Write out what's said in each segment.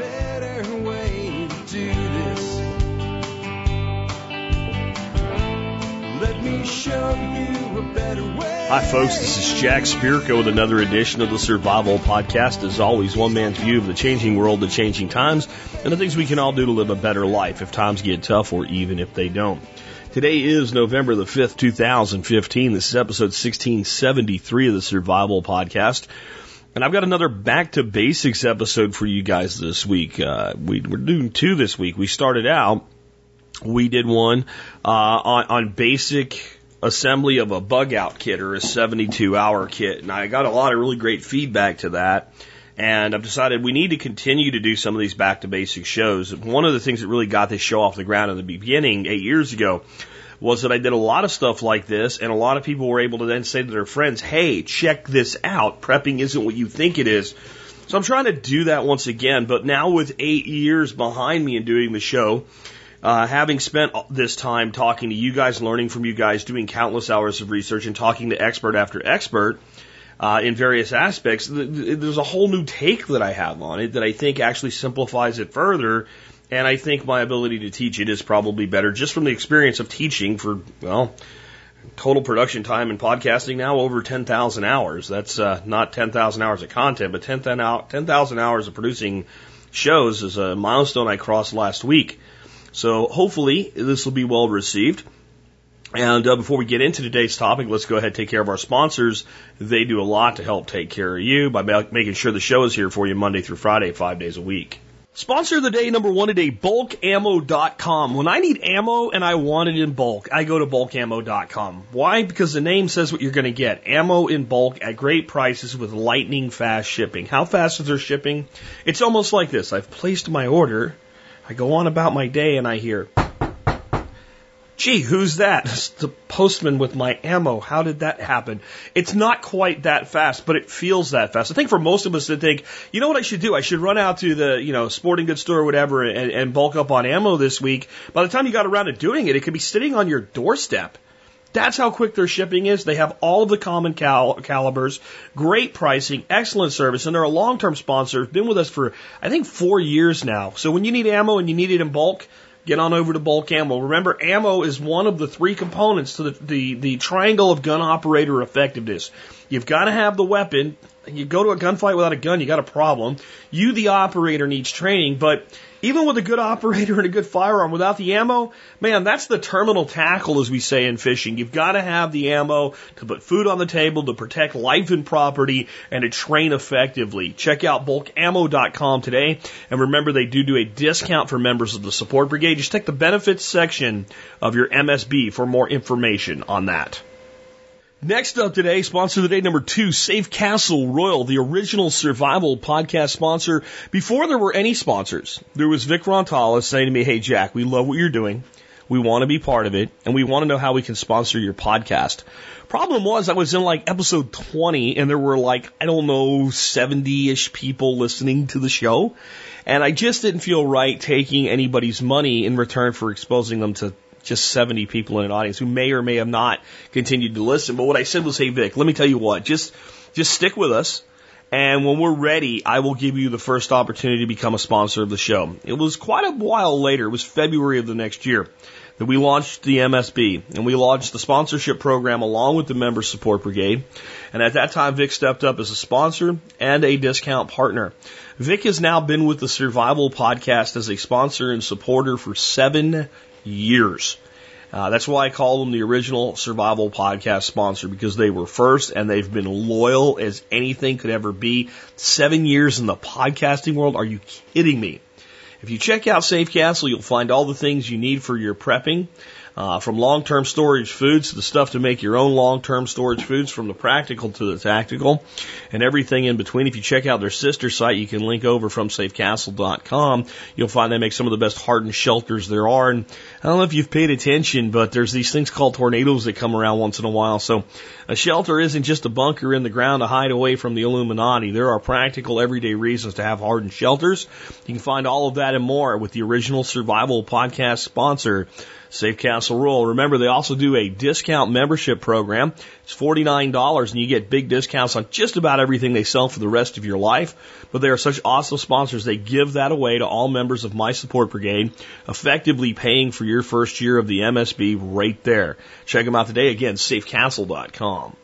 better way to do this. Let me show you a better way. Hi, folks. This is Jack Spirko with another edition of the Survival Podcast. As always, one man's view of the changing world, the changing times, and the things we can all do to live a better life if times get tough or even if they don't. Today is November the 5th, 2015. This is episode 1673 of the Survival Podcast. And I've got another back to basics episode for you guys this week. Uh, we, we're doing two this week. We started out, we did one uh, on, on basic assembly of a bug out kit or a 72 hour kit. And I got a lot of really great feedback to that. And I've decided we need to continue to do some of these back to basics shows. One of the things that really got this show off the ground in the beginning, eight years ago, was that I did a lot of stuff like this, and a lot of people were able to then say to their friends, hey, check this out. Prepping isn't what you think it is. So I'm trying to do that once again, but now with eight years behind me in doing the show, uh, having spent this time talking to you guys, learning from you guys, doing countless hours of research, and talking to expert after expert uh, in various aspects, there's a whole new take that I have on it that I think actually simplifies it further. And I think my ability to teach it is probably better just from the experience of teaching for, well, total production time in podcasting now over 10,000 hours. That's uh, not 10,000 hours of content, but 10,000 hours of producing shows is a milestone I crossed last week. So hopefully this will be well received. And uh, before we get into today's topic, let's go ahead and take care of our sponsors. They do a lot to help take care of you by making sure the show is here for you Monday through Friday, five days a week. Sponsor of the day number one today, bulkammo.com. When I need ammo and I want it in bulk, I go to bulkammo.com. Why? Because the name says what you're going to get. Ammo in bulk at great prices with lightning fast shipping. How fast is their shipping? It's almost like this. I've placed my order. I go on about my day and I hear, gee, who's that? It's the postman with my ammo. How did that happen? It's not quite that fast, but it feels that fast. I think for most of us to think, you know what I should do? I should run out to the, you know, sporting goods store or whatever and, and bulk up on ammo this week. By the time you got around to doing it, it could be sitting on your doorstep. That's how quick their shipping is. They have all of the common cal- calibers, great pricing, excellent service, and they're a long-term sponsor. Been with us for, I think, four years now. So when you need ammo and you need it in bulk, get on over to bulk ammo. Remember, ammo is one of the three components to the, the, the triangle of gun operator effectiveness. You've got to have the weapon. You go to a gunfight without a gun, you got a problem. You, the operator, needs training, but even with a good operator and a good firearm, without the ammo, man, that's the terminal tackle, as we say in fishing. You've got to have the ammo to put food on the table, to protect life and property, and to train effectively. Check out bulkammo.com today, and remember they do do a discount for members of the support brigade. Just check the benefits section of your MSB for more information on that. Next up today, sponsor of the day number two, Safe Castle Royal, the original survival podcast sponsor. Before there were any sponsors, there was Vic Rantala saying to me, Hey Jack, we love what you're doing. We want to be part of it and we want to know how we can sponsor your podcast. Problem was I was in like episode 20 and there were like, I don't know, 70-ish people listening to the show. And I just didn't feel right taking anybody's money in return for exposing them to just 70 people in an audience who may or may have not continued to listen. But what I said was, hey, Vic, let me tell you what, just, just stick with us. And when we're ready, I will give you the first opportunity to become a sponsor of the show. It was quite a while later. It was February of the next year that we launched the MSB and we launched the sponsorship program along with the member support brigade. And at that time, Vic stepped up as a sponsor and a discount partner. Vic has now been with the Survival Podcast as a sponsor and supporter for seven years. Uh, that's why I call them the original survival podcast sponsor because they were first and they've been loyal as anything could ever be. Seven years in the podcasting world. Are you kidding me? If you check out Safe Castle, you'll find all the things you need for your prepping. Uh, from long-term storage foods to the stuff to make your own long-term storage foods, from the practical to the tactical, and everything in between. If you check out their sister site, you can link over from safecastle.com. You'll find they make some of the best hardened shelters there are. And I don't know if you've paid attention, but there's these things called tornadoes that come around once in a while. So a shelter isn't just a bunker in the ground to hide away from the Illuminati. There are practical everyday reasons to have hardened shelters. You can find all of that and more with the original survival podcast sponsor, Universal Rule. Remember, they also do a discount membership program. It's $49 and you get big discounts on just about everything they sell for the rest of your life. But they are such awesome sponsors. They give that away to all members of My Support Brigade, effectively paying for your first year of the MSB right there. Check them out today. Again, safecastle.com.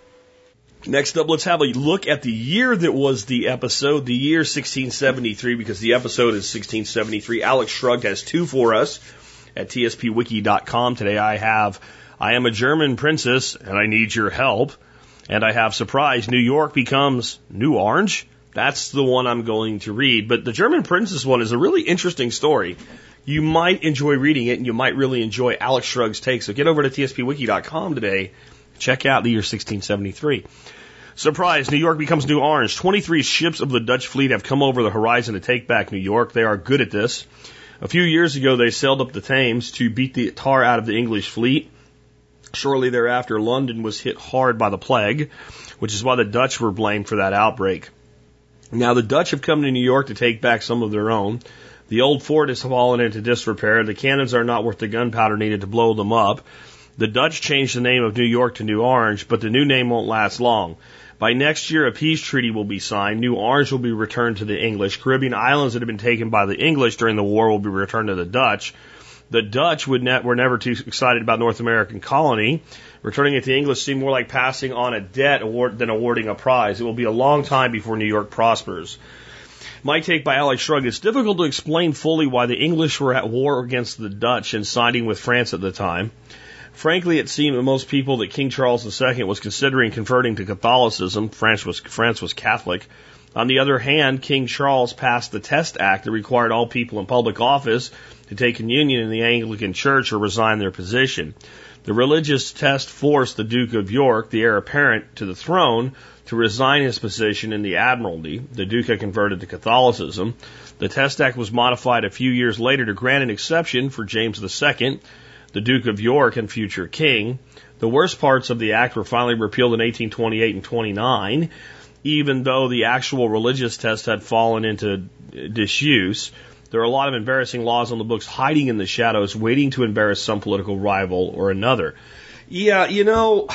Next up, let's have a look at the year that was the episode, the year 1673, because the episode is 1673. Alex Shrugged has two for us at tspwiki.com. Today I have I am a German princess and I need your help. And I have surprise, New York becomes New Orange. That's the one I'm going to read. But the German princess one is a really interesting story. You might enjoy reading it and you might really enjoy Alex Shrug's take. So get over to tspwiki.com today. Check out the year 1673. Surprise, New York becomes New Orange. 23 ships of the Dutch fleet have come over the horizon to take back New York. They are good at this. A few years ago, they sailed up the Thames to beat the tar out of the English fleet. Shortly thereafter, London was hit hard by the plague, which is why the Dutch were blamed for that outbreak. Now, the Dutch have come to New York to take back some of their own. The old fort has fallen into disrepair. The cannons are not worth the gunpowder needed to blow them up. The Dutch changed the name of New York to New Orange, but the new name won't last long. By next year, a peace treaty will be signed. New Orange will be returned to the English. Caribbean islands that have been taken by the English during the war will be returned to the Dutch. The Dutch would ne- were never too excited about North American colony. Returning it to the English seemed more like passing on a debt award than awarding a prize. It will be a long time before New York prospers. My take by Alex Shrug, it's difficult to explain fully why the English were at war against the Dutch and siding with France at the time. Frankly, it seemed to most people that King Charles II was considering converting to Catholicism. France was, France was Catholic. On the other hand, King Charles passed the Test Act that required all people in public office to take communion in the Anglican Church or resign their position. The religious test forced the Duke of York, the heir apparent to the throne, to resign his position in the Admiralty. The Duke had converted to Catholicism. The Test Act was modified a few years later to grant an exception for James II the Duke of York and future king. The worst parts of the act were finally repealed in 1828 and 29, even though the actual religious test had fallen into disuse. There are a lot of embarrassing laws on the books hiding in the shadows, waiting to embarrass some political rival or another. Yeah, you know,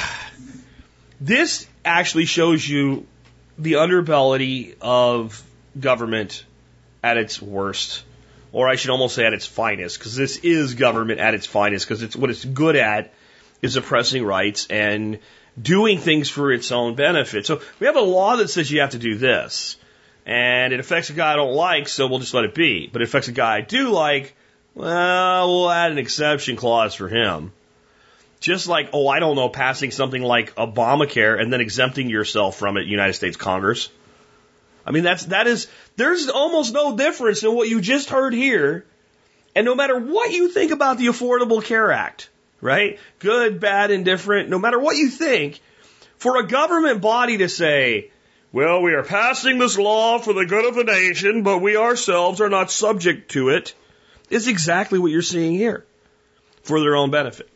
this actually shows you the underbelly of government at its worst or I should almost say at its finest, because this is government at its finest, because it's what it's good at is oppressing rights and doing things for its own benefit. So we have a law that says you have to do this, and it affects a guy I don't like, so we'll just let it be. But it affects a guy I do like, well, we'll add an exception clause for him. Just like, oh, I don't know, passing something like Obamacare and then exempting yourself from it, United States Congress. I mean, that's, that is, there's almost no difference in what you just heard here. And no matter what you think about the Affordable Care Act, right? Good, bad, indifferent, no matter what you think, for a government body to say, well, we are passing this law for the good of the nation, but we ourselves are not subject to it, is exactly what you're seeing here for their own benefit.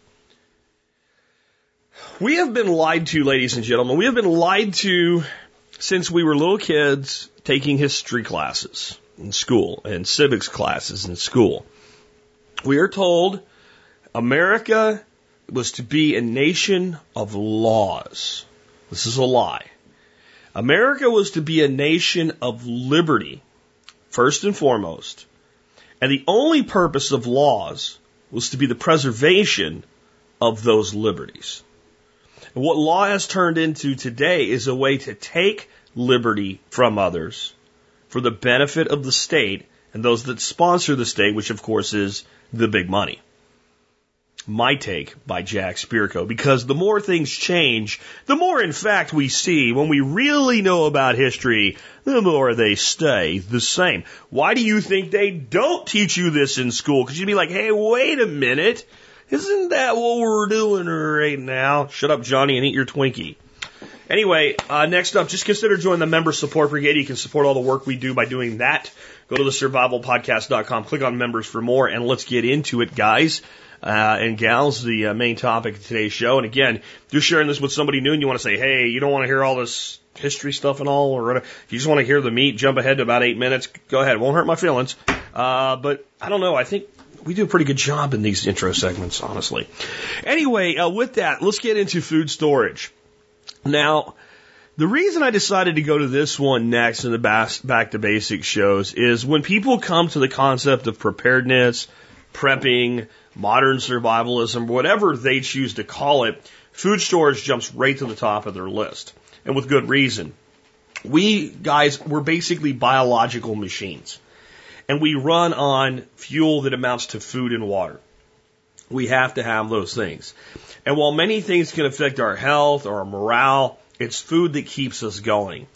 We have been lied to, ladies and gentlemen. We have been lied to since we were little kids taking history classes in school and civics classes in school. We are told America was to be a nation of laws. This is a lie. America was to be a nation of liberty, first and foremost. And the only purpose of laws was to be the preservation of those liberties. And what law has turned into today is a way to take liberty from others for the benefit of the state and those that sponsor the state, which of course is the big money. My take by Jack Spirko, because the more things change, the more in fact we see when we really know about history, the more they stay the same. Why do you think they don't teach you this in school? Because you'd be like, hey, wait a minute. Isn't that what we're doing right now? Shut up, Johnny, and eat your Twinkie. Anyway, uh, next up, just consider joining the member support brigade. You can support all the work we do by doing that. Go to the survivalpodcast.com, click on members for more, and let's get into it, guys. Uh, and gals, the uh, main topic of today's show. And again, if you're sharing this with somebody new and you want to say, hey, you don't want to hear all this history stuff and all, or if you just want to hear the meat, jump ahead to about eight minutes, go ahead. It won't hurt my feelings. Uh, but I don't know. I think we do a pretty good job in these intro segments, honestly. Anyway, uh, with that, let's get into food storage. Now, the reason I decided to go to this one next in the back to basics shows is when people come to the concept of preparedness, prepping, modern survivalism, whatever they choose to call it, food storage jumps right to the top of their list. And with good reason. We guys, we're basically biological machines. And we run on fuel that amounts to food and water. We have to have those things. And while many things can affect our health or our morale, it's food that keeps us going.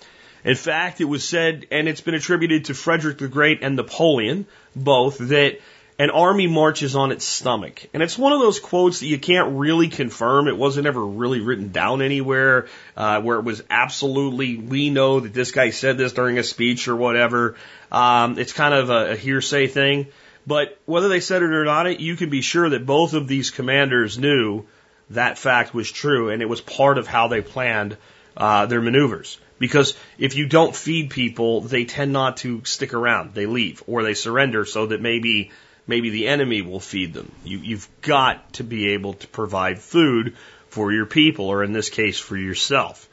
In fact, it was said, and it's been attributed to Frederick the Great and Napoleon, both, that an army marches on its stomach. And it's one of those quotes that you can't really confirm. It wasn't ever really written down anywhere, uh, where it was absolutely, we know that this guy said this during a speech or whatever. Um, it's kind of a, a hearsay thing. But whether they said it or not, it you can be sure that both of these commanders knew that fact was true, and it was part of how they planned uh, their maneuvers. Because if you don't feed people, they tend not to stick around. They leave or they surrender so that maybe maybe the enemy will feed them. You, you've got to be able to provide food for your people, or in this case, for yourself.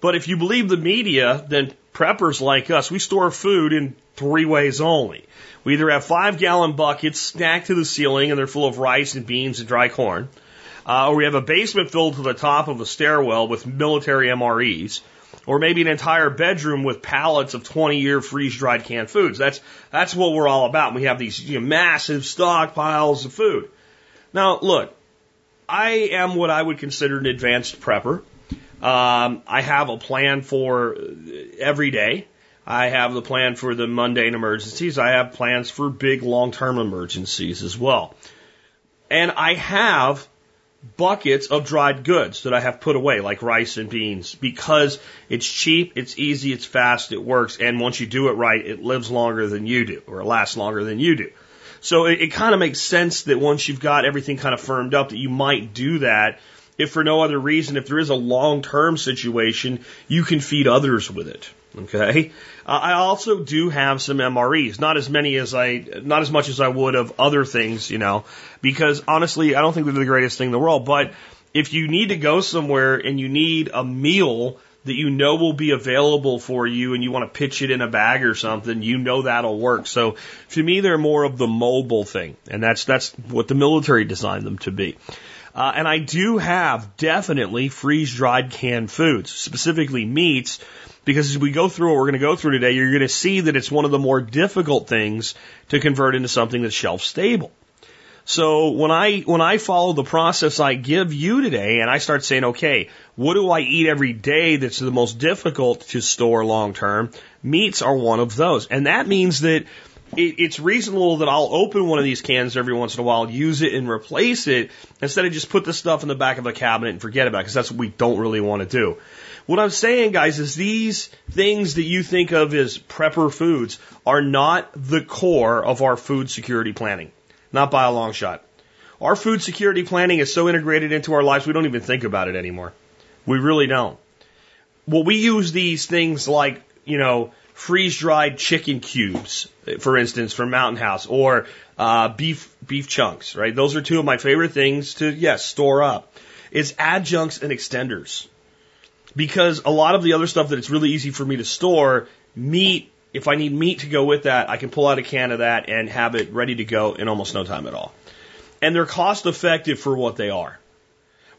But if you believe the media, then preppers like us, we store food in three ways only. We either have five gallon buckets stacked to the ceiling and they're full of rice and beans and dry corn, uh, or we have a basement filled to the top of a stairwell with military MREs, or maybe an entire bedroom with pallets of 20 year freeze dried canned foods. That's, that's what we're all about. We have these you know, massive stockpiles of food. Now, look, I am what I would consider an advanced prepper. Um, I have a plan for every day. I have the plan for the mundane emergencies. I have plans for big long term emergencies as well. And I have buckets of dried goods that I have put away, like rice and beans, because it's cheap, it's easy, it's fast, it works, and once you do it right, it lives longer than you do, or it lasts longer than you do. So it, it kind of makes sense that once you've got everything kind of firmed up, that you might do that. If for no other reason, if there is a long term situation, you can feed others with it. Okay. Uh, I also do have some MREs, not as many as I, not as much as I would of other things, you know, because honestly, I don't think they're the greatest thing in the world. But if you need to go somewhere and you need a meal that you know will be available for you and you want to pitch it in a bag or something, you know that'll work. So to me, they're more of the mobile thing. And that's, that's what the military designed them to be. Uh, and I do have definitely freeze dried canned foods, specifically meats because as we go through what we're going to go through today, you're going to see that it's one of the more difficult things to convert into something that's shelf stable. So when I when I follow the process I give you today and I start saying, okay, what do I eat every day that's the most difficult to store long term? Meats are one of those. And that means that it, it's reasonable that I'll open one of these cans every once in a while, use it and replace it instead of just put the stuff in the back of a cabinet and forget about it because that's what we don't really want to do. What I'm saying, guys, is these things that you think of as prepper foods are not the core of our food security planning. Not by a long shot. Our food security planning is so integrated into our lives, we don't even think about it anymore. We really don't. Well, we use these things like, you know, freeze dried chicken cubes, for instance, from Mountain House, or uh, beef beef chunks, right? Those are two of my favorite things to yes store up. It's adjuncts and extenders because a lot of the other stuff that it's really easy for me to store, meat, if I need meat to go with that, I can pull out a can of that and have it ready to go in almost no time at all. And they're cost effective for what they are.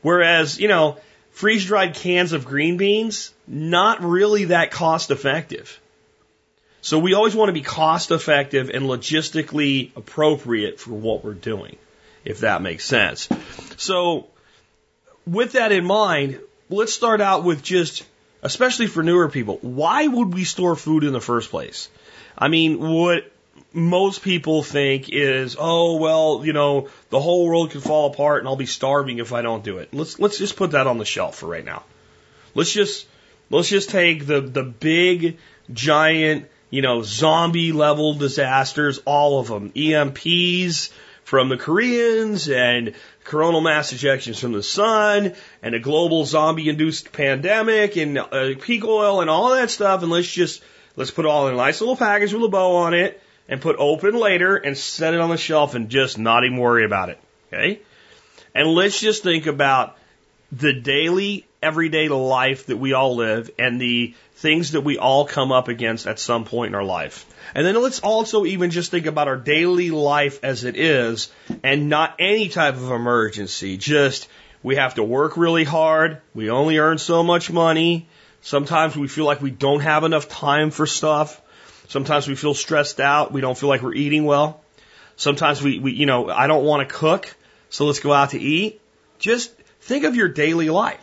Whereas, you know, freeze dried cans of green beans, not really that cost effective. So we always want to be cost effective and logistically appropriate for what we're doing, if that makes sense. So with that in mind, let's start out with just, especially for newer people, why would we store food in the first place? I mean, what most people think is, oh well, you know, the whole world could fall apart and I'll be starving if I don't do it. Let's let's just put that on the shelf for right now. Let's just let's just take the the big giant, you know, zombie level disasters, all of them, EMPs from the Koreans and coronal mass ejections from the sun and a global zombie induced pandemic and uh, peak oil and all that stuff. And let's just, let's put all in a nice little package with a bow on it. and put open later and set it on the shelf and just not even worry about it. Okay? And let's just think about the daily, everyday life that we all live and the things that we all come up against at some point in our life. And then let's also even just think about our daily life as it is and not any type of emergency. Just we have to work really hard. We only earn so much money. Sometimes we feel like we don't have enough time for stuff. Sometimes we feel stressed out. We don't feel like we're eating well. Sometimes we, we you know, I don't want to cook, so let's go out to eat. Just think of your daily life.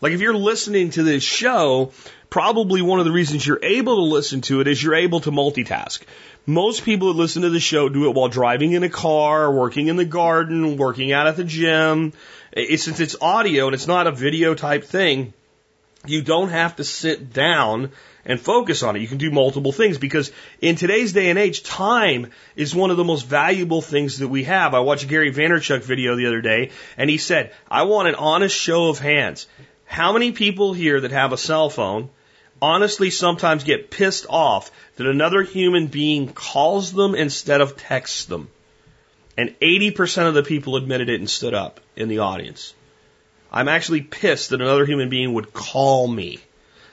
Like if you're listening to this show, probably one of the reasons you're able to listen to it is you're able to multitask. Most people that listen to the show do it while driving in a car, working in the garden, working out at the gym. Since it's audio and it's not a video type thing, you don't have to sit down and focus on it. You can do multiple things because in today's day and age, time is one of the most valuable things that we have. I watched Gary Vaynerchuk video the other day and he said, I want an honest show of hands. How many people here that have a cell phone honestly sometimes get pissed off that another human being calls them instead of texts them? And 80% of the people admitted it and stood up in the audience. I'm actually pissed that another human being would call me.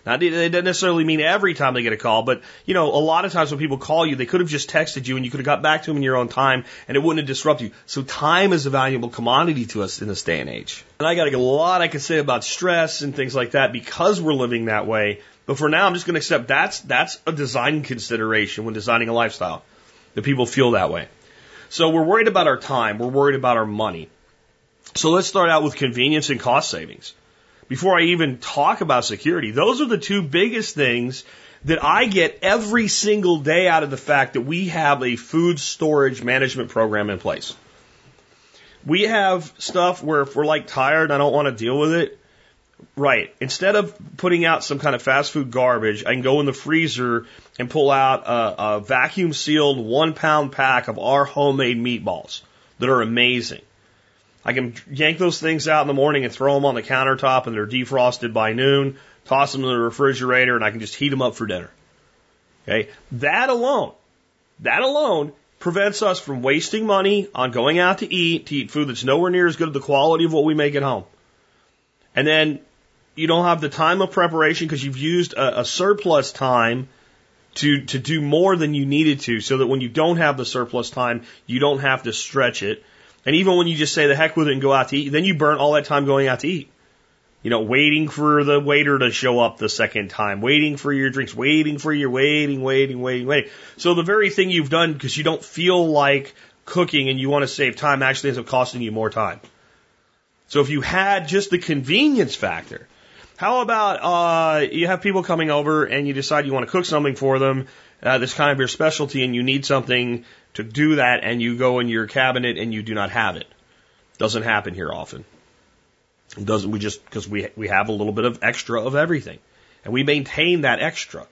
Now, it doesn't necessarily mean every time they get a call, but you know, a lot of times when people call you, they could have just texted you and you could have got back to them in your own time and it wouldn't have disrupted you. So time is a valuable commodity to us in this day and age. And I got a lot I could say about stress and things like that because we're living that way. But for now, I'm just going to accept that's, that's a design consideration when designing a lifestyle that people feel that way. So we're worried about our time. We're worried about our money. So let's start out with convenience and cost savings. Before I even talk about security, those are the two biggest things that I get every single day out of the fact that we have a food storage management program in place. We have stuff where if we're like tired, I don't want to deal with it. Right. Instead of putting out some kind of fast food garbage, I can go in the freezer and pull out a, a vacuum sealed one pound pack of our homemade meatballs that are amazing. I can yank those things out in the morning and throw them on the countertop and they're defrosted by noon, toss them in the refrigerator and I can just heat them up for dinner. Okay. That alone, that alone prevents us from wasting money on going out to eat, to eat food that's nowhere near as good as the quality of what we make at home. And then you don't have the time of preparation because you've used a, a surplus time to, to do more than you needed to so that when you don't have the surplus time, you don't have to stretch it. And even when you just say the heck with it and go out to eat, then you burn all that time going out to eat. You know, waiting for the waiter to show up the second time, waiting for your drinks, waiting for your waiting, waiting, waiting, waiting. So the very thing you've done because you don't feel like cooking and you want to save time actually ends up costing you more time. So if you had just the convenience factor, how about uh, you have people coming over and you decide you want to cook something for them uh, that's kind of your specialty and you need something to do that and you go in your cabinet and you do not have it. Doesn't happen here often. Doesn't we just because we we have a little bit of extra of everything and we maintain that extra.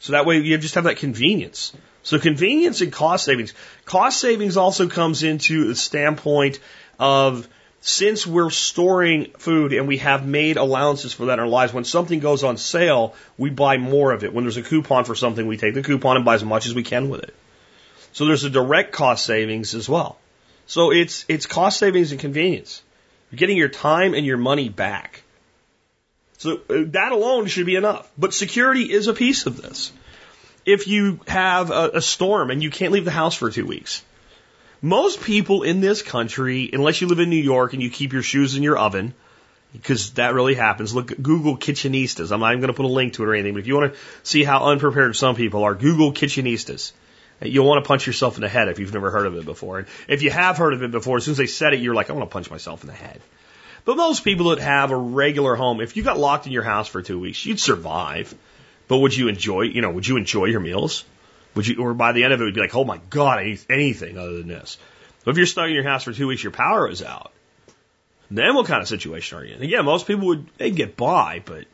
So that way you just have that convenience. So convenience and cost savings. Cost savings also comes into the standpoint of since we're storing food and we have made allowances for that in our lives, when something goes on sale, we buy more of it. When there's a coupon for something, we take the coupon and buy as much as we can with it. So there's a direct cost savings as well. So it's, it's cost savings and convenience. You're getting your time and your money back. So uh, that alone should be enough. But security is a piece of this. If you have a, a storm and you can't leave the house for two weeks, most people in this country, unless you live in New York and you keep your shoes in your oven, because that really happens. Look, at Google Kitchenistas. I'm not even going to put a link to it or anything, but if you want to see how unprepared some people are, Google Kitchenistas. You'll want to punch yourself in the head if you've never heard of it before. And if you have heard of it before, as soon as they said it, you're like, I want to punch myself in the head. But most people that have a regular home, if you got locked in your house for two weeks, you'd survive. But would you enjoy, you know, would you enjoy your meals? Would you, or by the end of it, would be like, oh my God, I need anything other than this. But if you're stuck in your house for two weeks, your power is out. Then what kind of situation are you in? Yeah, most people would, they'd get by, but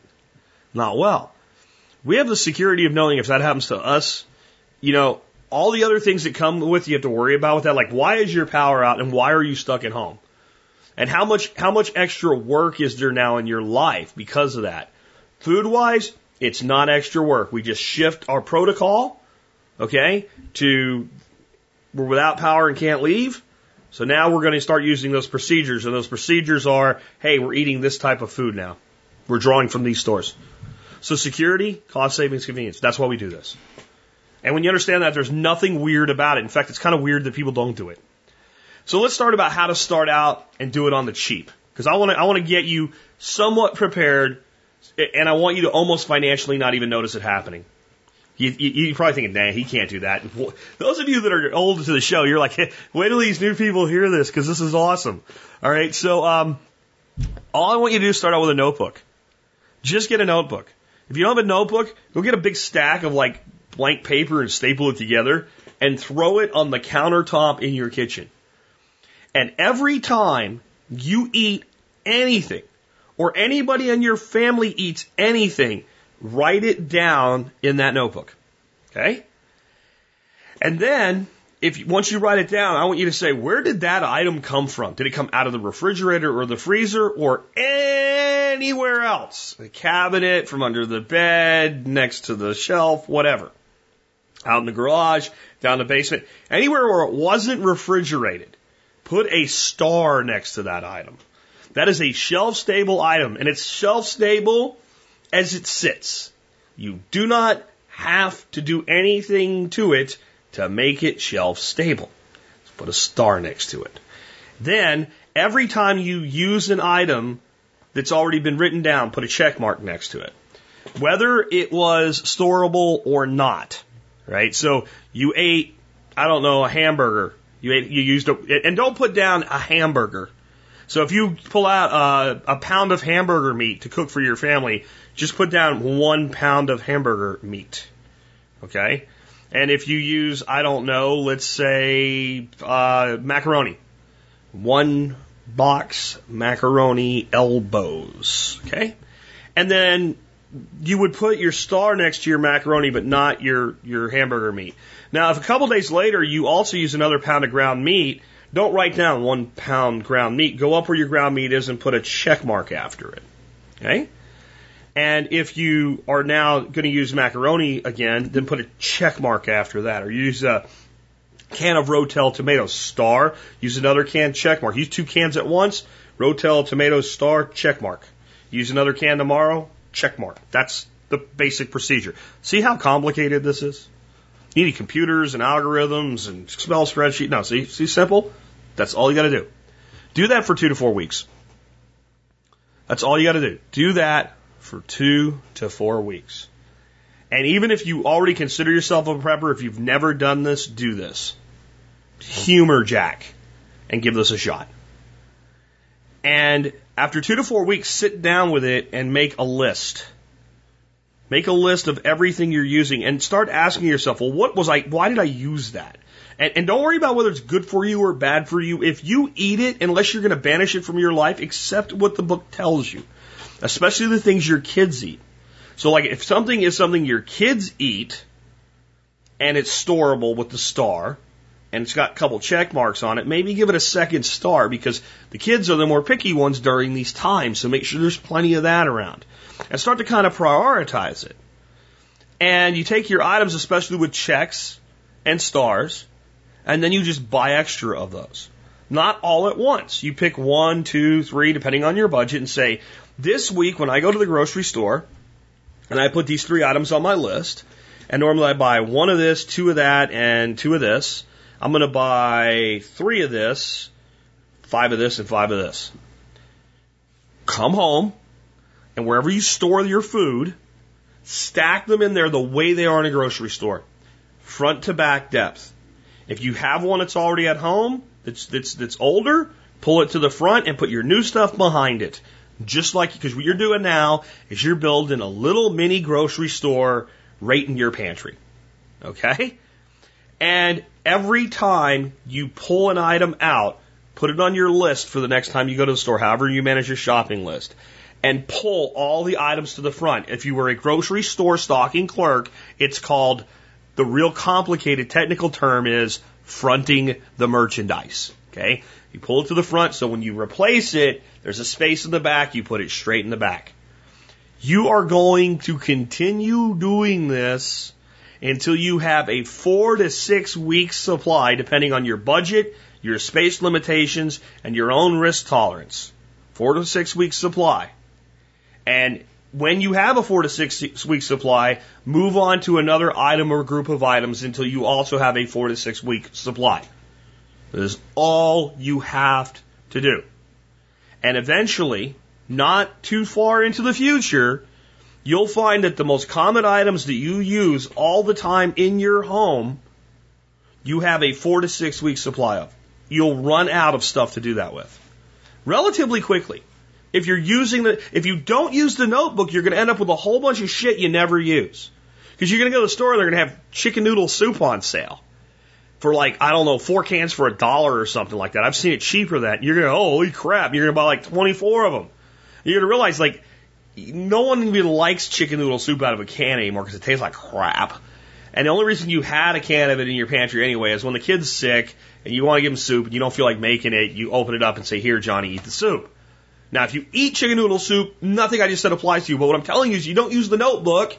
not well. We have the security of knowing if that happens to us, you know, all the other things that come with you have to worry about with that, like why is your power out and why are you stuck at home? And how much, how much extra work is there now in your life because of that? Food wise, it's not extra work. We just shift our protocol okay, to we're without power and can't leave. So now we're going to start using those procedures, and those procedures are, hey, we're eating this type of food now. We're drawing from these stores. So security, cost savings, convenience. That's why we do this. And when you understand that, there's nothing weird about it. In fact, it's kind of weird that people don't do it. So let's start about how to start out and do it on the cheap. Because I want to, I want to get you somewhat prepared, and I want you to almost financially not even notice it happening. You, you, you're probably thinking, nah, he can't do that. Those of you that are old to the show, you're like, hey, wait till these new people hear this because this is awesome. All right, so um, all I want you to do is start out with a notebook. Just get a notebook. If you don't have a notebook, go get a big stack of like blank paper and staple it together and throw it on the countertop in your kitchen. And every time you eat anything or anybody in your family eats anything, write it down in that notebook. Okay? And then, if once you write it down, I want you to say, where did that item come from? Did it come out of the refrigerator or the freezer or anywhere else? The cabinet, from under the bed, next to the shelf, whatever. Out in the garage, down the basement, anywhere where it wasn't refrigerated. Put a star next to that item. That is a shelf stable item, and it's shelf stable as it sits. You do not have to do anything to it to make it shelf stable. Put a star next to it. Then, every time you use an item that's already been written down, put a check mark next to it. Whether it was storable or not, right? So you ate, I don't know, a hamburger. You ate, you used a, and don't put down a hamburger. So if you pull out a, a pound of hamburger meat to cook for your family, just put down one pound of hamburger meat. Okay? And if you use, I don't know, let's say uh, macaroni, one box macaroni elbows. Okay? And then you would put your star next to your macaroni, but not your, your hamburger meat. Now, if a couple days later you also use another pound of ground meat, don't write down one pound ground meat. Go up where your ground meat is and put a check mark after it. Okay? And if you are now going to use macaroni again, then put a check mark after that. Or use a can of Rotel tomatoes, star. Use another can, check mark. Use two cans at once. Rotel tomatoes, star, check mark. Use another can tomorrow, check mark. That's the basic procedure. See how complicated this is? You need computers and algorithms and Excel spreadsheet. No, see, see simple? That's all you got to do. Do that for two to four weeks. That's all you got to do. Do that for two to four weeks. And even if you already consider yourself a prepper, if you've never done this, do this. Humor Jack and give this a shot. And after two to four weeks, sit down with it and make a list. Make a list of everything you're using and start asking yourself, well, what was I, why did I use that? And, and don't worry about whether it's good for you or bad for you. If you eat it, unless you're going to banish it from your life, accept what the book tells you especially the things your kids eat. So, like, if something is something your kids eat and it's storable with the star and it's got a couple check marks on it, maybe give it a second star because the kids are the more picky ones during these times. So, make sure there's plenty of that around and start to kind of prioritize it. And you take your items, especially with checks and stars, and then you just buy extra of those. Not all at once. You pick one, two, three, depending on your budget, and say, this week, when I go to the grocery store and I put these three items on my list, and normally I buy one of this, two of that, and two of this, I'm going to buy three of this, five of this, and five of this. Come home, and wherever you store your food, stack them in there the way they are in a grocery store, front to back depth. If you have one that's already at home, that's, that's, that's older, pull it to the front and put your new stuff behind it. Just like, because what you're doing now is you're building a little mini grocery store right in your pantry. Okay? And every time you pull an item out, put it on your list for the next time you go to the store, however you manage your shopping list, and pull all the items to the front. If you were a grocery store stocking clerk, it's called, the real complicated technical term is fronting the merchandise. Okay? You pull it to the front so when you replace it, there's a space in the back, you put it straight in the back. You are going to continue doing this until you have a four to six weeks supply, depending on your budget, your space limitations, and your own risk tolerance. Four to six weeks supply. And when you have a four to six week supply, move on to another item or group of items until you also have a four to six week supply. That is all you have to do. And eventually, not too far into the future, you'll find that the most common items that you use all the time in your home, you have a four to six week supply of. You'll run out of stuff to do that with relatively quickly. If you're using the, if you don't use the notebook, you're going to end up with a whole bunch of shit you never use. Because you're going to go to the store, and they're going to have chicken noodle soup on sale for like, I don't know, four cans for a dollar or something like that. I've seen it cheaper than that. You're going to, holy crap, you're going to buy like 24 of them. You're going to realize like, no one even likes chicken noodle soup out of a can anymore because it tastes like crap. And the only reason you had a can of it in your pantry anyway is when the kid's sick and you want to give him soup and you don't feel like making it, you open it up and say, here, Johnny, eat the soup. Now, if you eat chicken noodle soup, nothing I just said applies to you. But what I'm telling you is you don't use the notebook.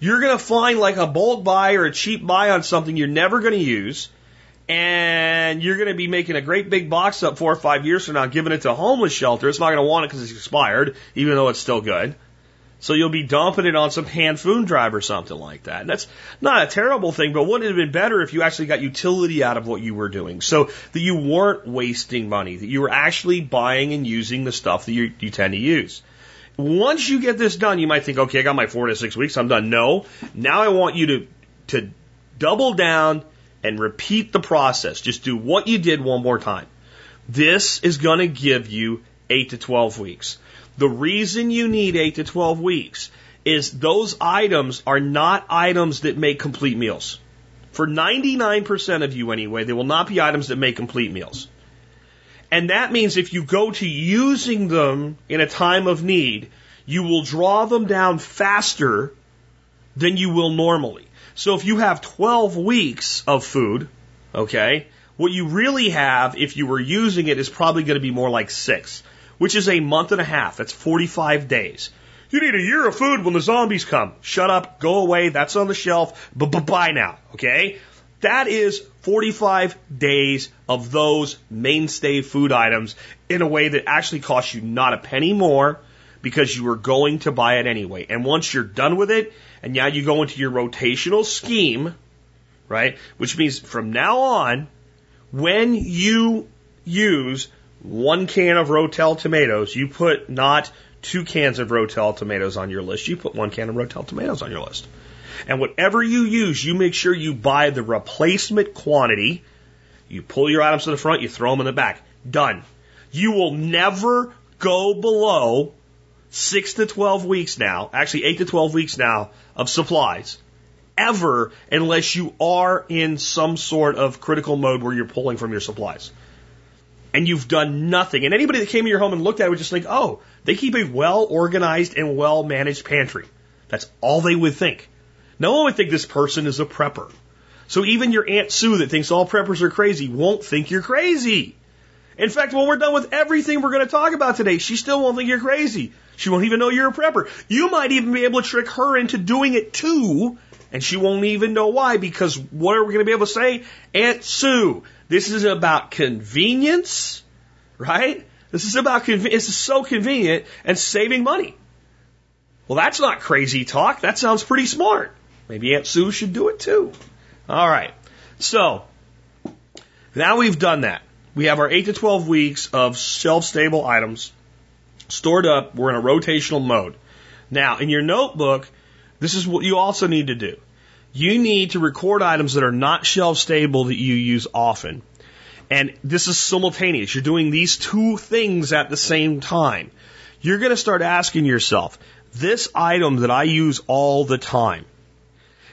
You're going to find like a bulk buy or a cheap buy on something you're never going to use. And you're going to be making a great big box up four or five years from now, giving it to a homeless shelter. It's not going to want it because it's expired, even though it's still good. So you'll be dumping it on some hand food drive or something like that. And that's not a terrible thing, but wouldn't it have been better if you actually got utility out of what you were doing? So that you weren't wasting money, that you were actually buying and using the stuff that you, you tend to use. Once you get this done, you might think, okay, I got my four to six weeks, I'm done. No. Now I want you to, to double down and repeat the process. Just do what you did one more time. This is going to give you eight to 12 weeks. The reason you need 8 to 12 weeks is those items are not items that make complete meals. For 99% of you anyway, they will not be items that make complete meals. And that means if you go to using them in a time of need, you will draw them down faster than you will normally. So if you have 12 weeks of food, okay, what you really have if you were using it is probably going to be more like six which is a month and a half. That's 45 days. You need a year of food when the zombies come. Shut up, go away, that's on the shelf, bye now, okay? That is 45 days of those mainstay food items in a way that actually costs you not a penny more because you were going to buy it anyway. And once you're done with it, and now you go into your rotational scheme, right? Which means from now on, when you use one can of Rotel tomatoes, you put not two cans of Rotel tomatoes on your list. You put one can of Rotel tomatoes on your list. And whatever you use, you make sure you buy the replacement quantity. You pull your items to the front, you throw them in the back. Done. You will never go below six to 12 weeks now, actually eight to 12 weeks now of supplies ever unless you are in some sort of critical mode where you're pulling from your supplies and you've done nothing. And anybody that came to your home and looked at it would just think, oh, they keep a well organized and well managed pantry. That's all they would think. No one would think this person is a prepper. So even your Aunt Sue that thinks all preppers are crazy won't think you're crazy. In fact, when we're done with everything we're going to talk about today, she still won't think you're crazy. She won't even know you're a prepper. You might even be able to trick her into doing it too, and she won't even know why because what are we going to be able to say? Aunt Sue, this is about convenience, right? This is about convenience. This is so convenient and saving money. Well, that's not crazy talk. That sounds pretty smart. Maybe Aunt Sue should do it too. All right. So now we've done that. We have our 8 to 12 weeks of shelf stable items stored up. We're in a rotational mode. Now, in your notebook, this is what you also need to do you need to record items that are not shelf stable that you use often. And this is simultaneous. You're doing these two things at the same time. You're going to start asking yourself, this item that I use all the time,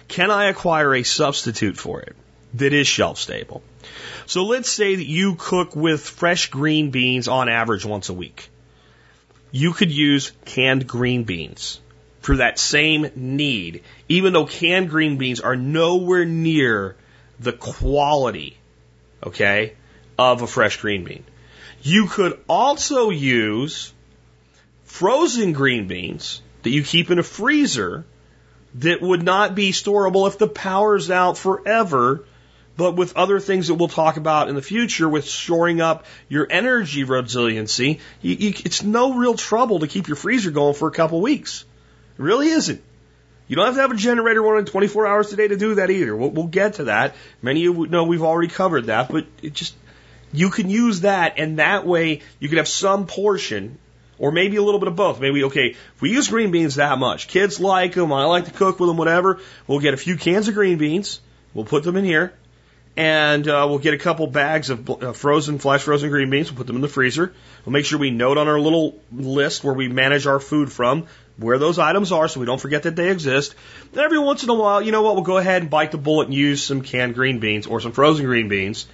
can I acquire a substitute for it that is shelf stable? So let's say that you cook with fresh green beans on average once a week. You could use canned green beans for that same need, even though canned green beans are nowhere near the quality, okay, of a fresh green bean. You could also use frozen green beans that you keep in a freezer that would not be storable if the power's out forever, but with other things that we'll talk about in the future with shoring up your energy resiliency, you, you, it's no real trouble to keep your freezer going for a couple weeks. It really isn't. You don't have to have a generator running 24 hours a day to do that either. We'll, we'll get to that. Many of you know we've already covered that, but it just, you can use that and that way you can have some portion or maybe a little bit of both. Maybe, okay, if we use green beans that much, kids like them, I like to cook with them, whatever, we'll get a few cans of green beans, we'll put them in here, and uh, we'll get a couple bags of uh, frozen, flash frozen green beans, we'll put them in the freezer. We'll make sure we note on our little list where we manage our food from where those items are so we don't forget that they exist. And every once in a while, you know what, we'll go ahead and bite the bullet and use some canned green beans or some frozen green beans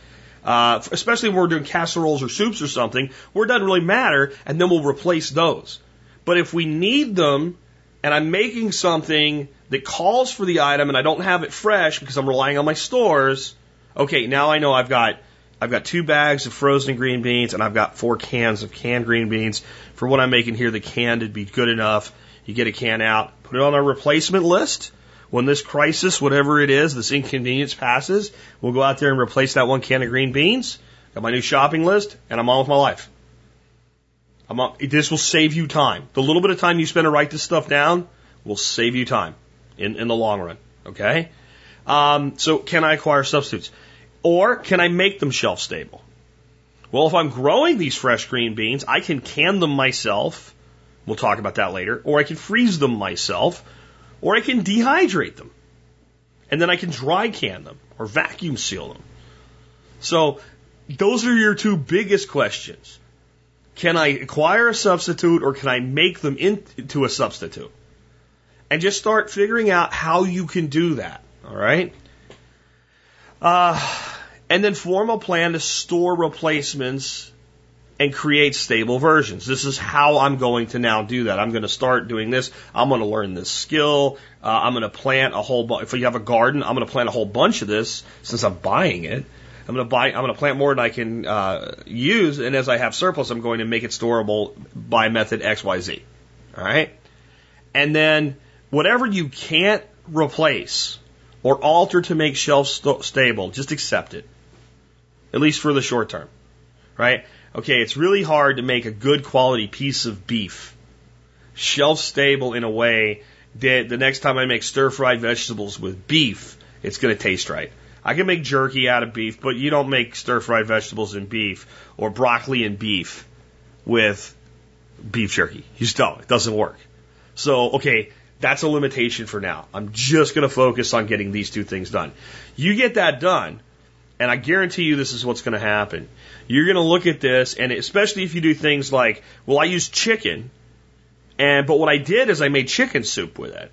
uh, especially when we're doing casseroles or soups or something, where it doesn't really matter, and then we'll replace those. But if we need them, and I'm making something that calls for the item, and I don't have it fresh because I'm relying on my stores, okay, now I know I've got I've got two bags of frozen green beans, and I've got four cans of canned green beans. For what I'm making here, the canned would be good enough. You get a can out, put it on our replacement list when this crisis, whatever it is, this inconvenience passes, we'll go out there and replace that one can of green beans. Got my new shopping list, and I'm on with my life. I'm on, this will save you time. The little bit of time you spend to write this stuff down will save you time in, in the long run. Okay? Um, so can I acquire substitutes? Or can I make them shelf stable? Well, if I'm growing these fresh green beans, I can can them myself. We'll talk about that later. Or I can freeze them myself or I can dehydrate them. And then I can dry can them or vacuum seal them. So those are your two biggest questions. Can I acquire a substitute or can I make them into a substitute? And just start figuring out how you can do that. All right. Uh, and then form a plan to store replacements and create stable versions. This is how I'm going to now do that. I'm going to start doing this. I'm going to learn this skill. Uh, I'm going to plant a whole bunch. If you have a garden, I'm going to plant a whole bunch of this since I'm buying it. I'm going to buy. I'm going to plant more than I can uh, use, and as I have surplus, I'm going to make it storable by method X, Y, Z. All right, and then whatever you can't replace or alter to make shelf st- stable, just accept it, at least for the short term. Right? okay, it's really hard to make a good quality piece of beef shelf stable in a way that the next time I make stir fried vegetables with beef, it's going to taste right. I can make jerky out of beef, but you don't make stir fried vegetables in beef or broccoli and beef with beef jerky. You just don't. It doesn't work. So, okay, that's a limitation for now. I'm just going to focus on getting these two things done. You get that done, and I guarantee you this is what's going to happen. You're going to look at this, and especially if you do things like, well, I use chicken, and but what I did is I made chicken soup with it.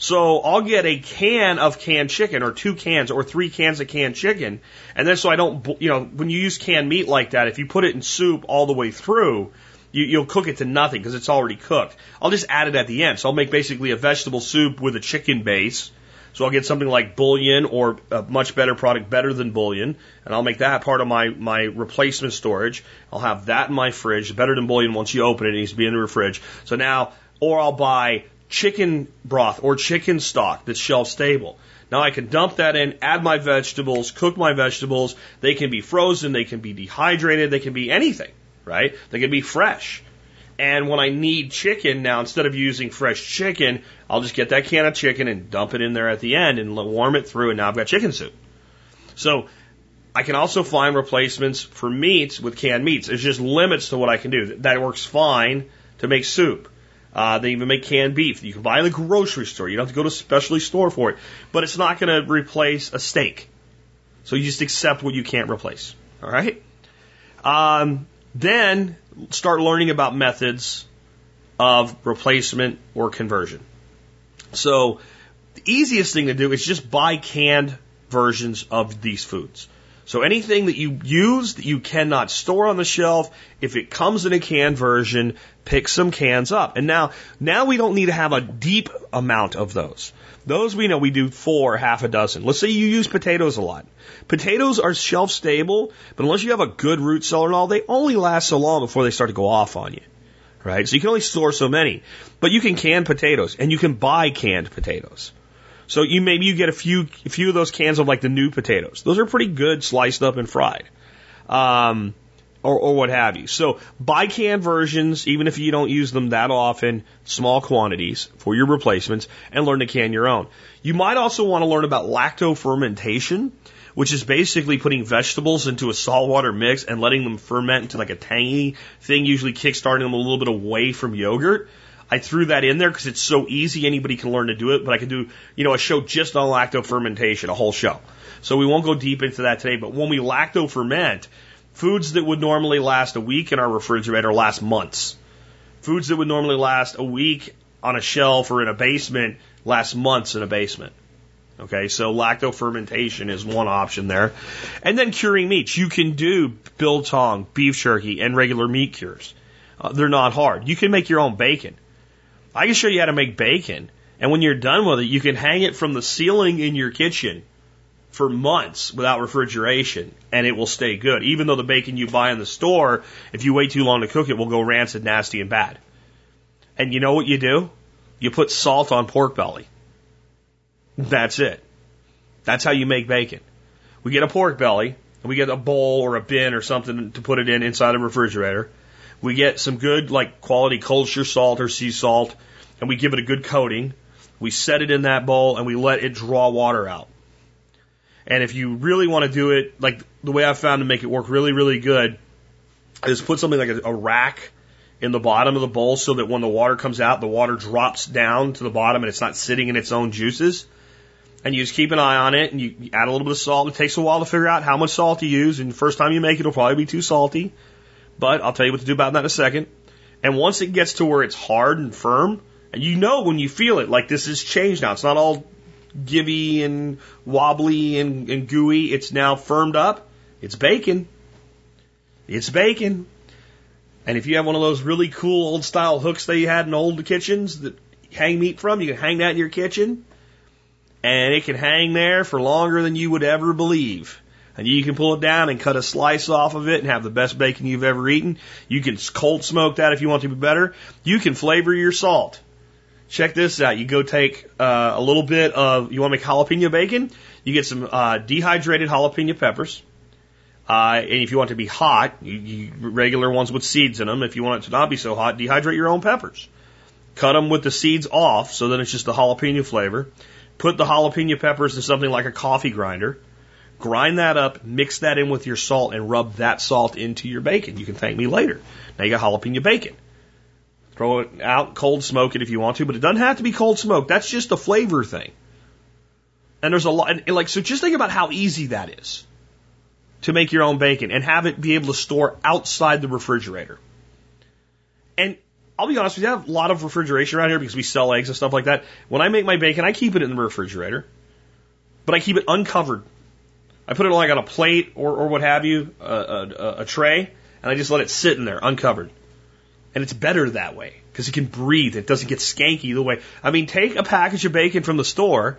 So I'll get a can of canned chicken, or two cans, or three cans of canned chicken, and then so I don't, you know, when you use canned meat like that, if you put it in soup all the way through, you, you'll cook it to nothing because it's already cooked. I'll just add it at the end. So I'll make basically a vegetable soup with a chicken base so I'll get something like bouillon or a much better product, better than bouillon, and I'll make that part of my, my replacement storage. I'll have that in my fridge. Better than bouillon once you open it, it needs to be in the fridge. So now, or I'll buy chicken broth or chicken stock that's shelf stable. Now I can dump that in, add my vegetables, cook my vegetables. They can be frozen, they can be dehydrated, they can be anything, right? They can be fresh. And when I need chicken now, instead of using fresh chicken, I'll just get that can of chicken and dump it in there at the end and warm it through, and now I've got chicken soup. So I can also find replacements for meats with canned meats. There's just limits to what I can do. That works fine to make soup. Uh, they even make canned beef. You can buy it in the grocery store. You don't have to go to a specialty store for it. But it's not going to replace a steak. So you just accept what you can't replace. All right? Um, then start learning about methods of replacement or conversion. So the easiest thing to do is just buy canned versions of these foods. So anything that you use that you cannot store on the shelf, if it comes in a canned version, pick some cans up. And now, now we don't need to have a deep amount of those. Those we know we do four, half a dozen. Let's say you use potatoes a lot. Potatoes are shelf stable, but unless you have a good root cellar and all, they only last so long before they start to go off on you. Right? So you can only store so many. But you can can potatoes and you can buy canned potatoes. So you maybe you get a few a few of those cans of like the new potatoes. Those are pretty good sliced up and fried. Um, or, or what have you. So buy canned versions, even if you don't use them that often, small quantities for your replacements, and learn to can your own. You might also want to learn about lacto fermentation, which is basically putting vegetables into a saltwater mix and letting them ferment into like a tangy thing, usually kickstarting them a little bit away from yogurt. I threw that in there because it's so easy, anybody can learn to do it, but I could do, you know, a show just on lacto fermentation, a whole show. So we won't go deep into that today, but when we lacto ferment, Foods that would normally last a week in our refrigerator last months. Foods that would normally last a week on a shelf or in a basement last months in a basement. Okay, so lacto fermentation is one option there. And then curing meats. You can do biltong, beef jerky, and regular meat cures. Uh, they're not hard. You can make your own bacon. I can show you how to make bacon. And when you're done with it, you can hang it from the ceiling in your kitchen for months without refrigeration and it will stay good. Even though the bacon you buy in the store, if you wait too long to cook it, will go rancid, nasty, and bad. And you know what you do? You put salt on pork belly. That's it. That's how you make bacon. We get a pork belly, and we get a bowl or a bin or something to put it in inside a refrigerator. We get some good, like, quality kosher salt or sea salt, and we give it a good coating. We set it in that bowl, and we let it draw water out. And if you really want to do it, like the way I've found to make it work really, really good, is put something like a, a rack in the bottom of the bowl so that when the water comes out, the water drops down to the bottom and it's not sitting in its own juices. And you just keep an eye on it and you, add a little bit of salt. It takes a while to figure out how much salt to use. And the first time you make it, it'll probably be too salty. But I'll tell you what to do about that in a second. And once it gets to where it's hard and firm, and you know when you feel it, like this has changed now. It's not all gibby and wobbly and, and gooey. It's now firmed up. It's bacon. It's bacon. And if you have one of those really cool old style hooks that you had in old kitchens that hang meat from, you can hang that in your kitchen. And it can hang there for longer than you would ever believe. And you can pull it down and cut a slice off of it and have the best bacon you've ever eaten. You can cold smoke that if you want to be better. You can flavor your salt. Check this out. You go take uh, a little bit of, you want to make jalapeno bacon? You get some uh, dehydrated jalapeno peppers. Uh, and if you want it to be hot, you, you, regular ones with seeds in them. If you want it to not be so hot, dehydrate your own peppers. Cut them with the seeds off, so then it's just the jalapeno flavor. Put the jalapeno peppers in something like a coffee grinder. Grind that up, mix that in with your salt, and rub that salt into your bacon. You can thank me later. Now you got jalapeno bacon. Throw it out, cold smoke it if you want to, but it doesn't have to be cold smoke. That's just a flavor thing. And there's a lot, and like, so just think about how easy that is to make your own bacon and have it be able to store outside the refrigerator. And I'll be honest I have a lot of refrigeration around here because we sell eggs and stuff like that. When I make my bacon, I keep it in the refrigerator, but I keep it uncovered. I put it like on a plate or, or what have you, a, a, a tray, and I just let it sit in there uncovered. And it's better that way because it can breathe. It doesn't get skanky the way. I mean, take a package of bacon from the store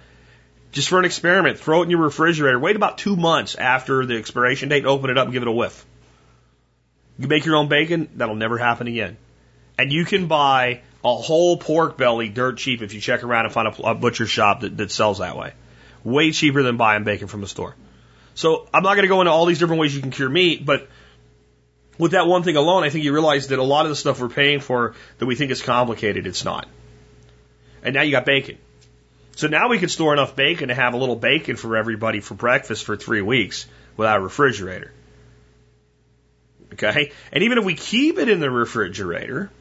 just for an experiment. Throw it in your refrigerator. Wait about two months after the expiration date. Open it up and give it a whiff. You make your own bacon. That'll never happen again. And you can buy a whole pork belly dirt cheap if you check around and find a, a butcher shop that, that sells that way. Way cheaper than buying bacon from the store. So I'm not going to go into all these different ways you can cure meat, but with that one thing alone, I think you realize that a lot of the stuff we're paying for that we think is complicated, it's not. And now you got bacon. So now we could store enough bacon to have a little bacon for everybody for breakfast for three weeks without a refrigerator. Okay? And even if we keep it in the refrigerator,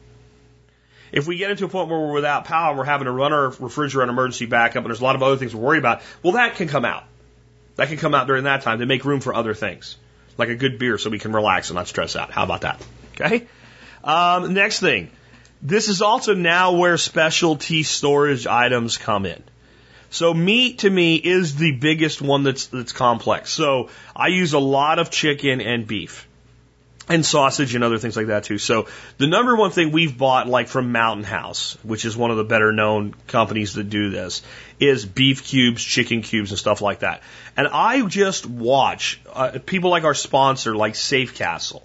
if we get into a point where we're without power and we're having to run our refrigerator on emergency backup and there's a lot of other things we're worried about, well, that can come out. That can come out during that time to make room for other things like a good beer so we can relax and not stress out. How about that? Okay. Um, next thing. This is also now where specialty storage items come in. So meat to me is the biggest one that's that's complex. So I use a lot of chicken and beef and sausage and other things like that too. So the number one thing we've bought, like from Mountain House, which is one of the better known companies that do this, is beef cubes, chicken cubes, and stuff like that. And I just watch uh, people like our sponsor, like Safe Castle,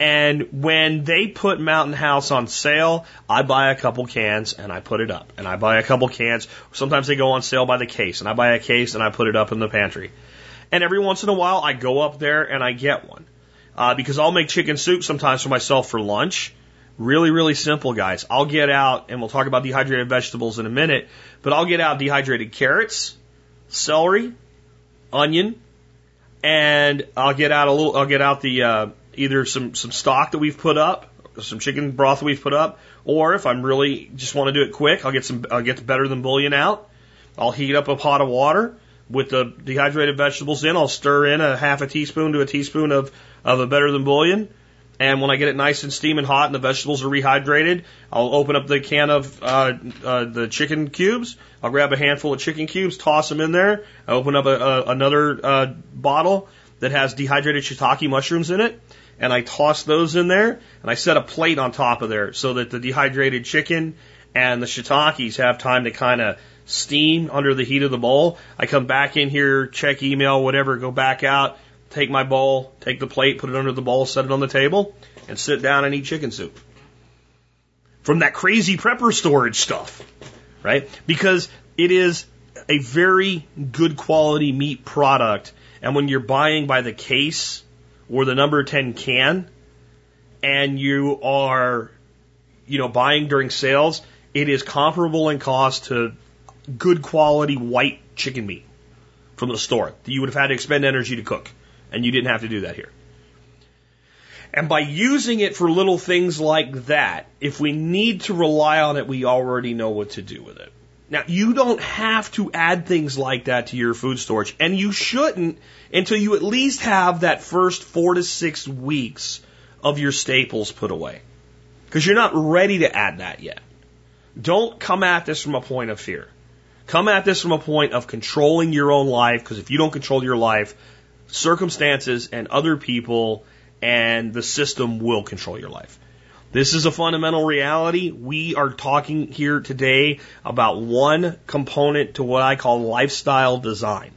And when they put Mountain House on sale, I buy a couple cans and I put it up. And I buy a couple cans. Sometimes they go on sale by the case, and I buy a case and I put it up in the pantry. And every once in a while, I go up there and I get one. Uh, because I'll make chicken soup sometimes for myself for lunch. Really, really simple, guys. I'll get out, and we'll talk about dehydrated vegetables in a minute, but I'll get out dehydrated carrots, celery, onion, and I'll get out a little, I'll get out the, uh, either some, some stock that we've put up, some chicken broth that we've put up, or if I'm really just want to do it quick, I'll get some, I'll get the better than bouillon out. I'll heat up a pot of water with the dehydrated vegetables in. I'll stir in a half a teaspoon to a teaspoon of, of a better than bouillon. And when I get it nice and steaming hot and the vegetables are rehydrated, I'll open up the can of uh, uh, the chicken cubes. I'll grab a handful of chicken cubes, toss them in there. I open up a, a, another uh, bottle that has dehydrated shiitake mushrooms in it, and I toss those in there. And I set a plate on top of there so that the dehydrated chicken and the shiitakes have time to kind of steam under the heat of the bowl. I come back in here, check email, whatever, go back out, take my bowl, take the plate, put it under the bowl, set it on the table, and sit down and eat chicken soup. From that crazy prepper storage stuff, right? Because it is a very good quality meat product. And when you're buying by the case or the number 10 can, and you are, you know, buying during sales, it is comparable in cost to good quality white chicken meat from the store that you would have had to expend energy to cook. And you didn't have to do that here. And by using it for little things like that, if we need to rely on it, we already know what to do with it. Now, you don't have to add things like that to your food storage, and you shouldn't until you at least have that first four to six weeks of your staples put away. Because you're not ready to add that yet. Don't come at this from a point of fear. Come at this from a point of controlling your own life, because if you don't control your life, circumstances and other people and the system will control your life. This is a fundamental reality. We are talking here today about one component to what I call lifestyle design.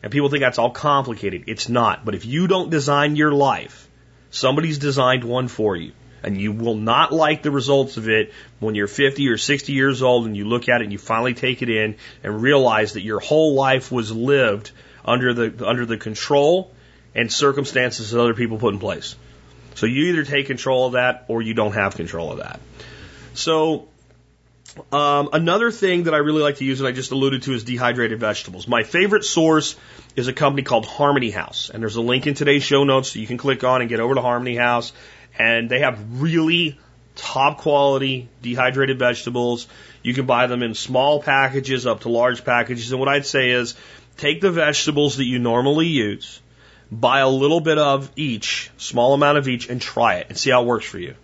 And people think that's all complicated. It's not. But if you don't design your life, somebody's designed one for you. And you will not like the results of it when you're 50 or 60 years old and you look at it and you finally take it in and realize that your whole life was lived under the under the control and circumstances that other people put in place. So you either take control of that or you don't have control of that. So um, another thing that I really like to use, and I just alluded to, is dehydrated vegetables. My favorite source is a company called Harmony House, and there's a link in today's show notes so you can click on and get over to Harmony House, and they have really top quality dehydrated vegetables. You can buy them in small packages up to large packages, and what I'd say is take the vegetables that you normally use, buy a little bit of each, small amount of each, and try it and see how it works for you.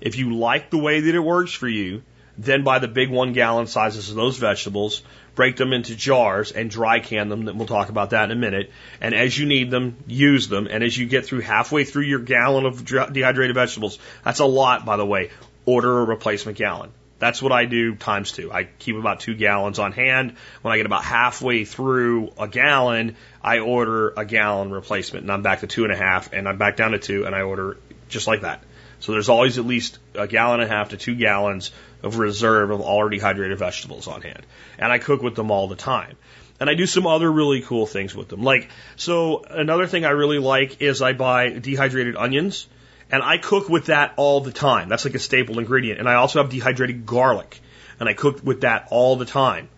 If you like the way that it works for you, then buy the big one gallon sizes of those vegetables, break them into jars and dry can them. We'll talk about that in a minute. And as you need them, use them. And as you get through halfway through your gallon of dehydrated vegetables, that's a lot, by the way, order a replacement gallon. That's what I do times two. I keep about two gallons on hand. When I get about halfway through a gallon, I order a gallon replacement and I'm back to two and a half and I'm back down to two and I order just like that. So there's always at least a gallon and a half to two gallons of reserve of already hydrated vegetables on hand. And I cook with them all the time. And I do some other really cool things with them. Like, so another thing I really like is I buy dehydrated onions and I cook with that all the time. That's like a staple ingredient. And I also have dehydrated garlic. And I cook with that all the time.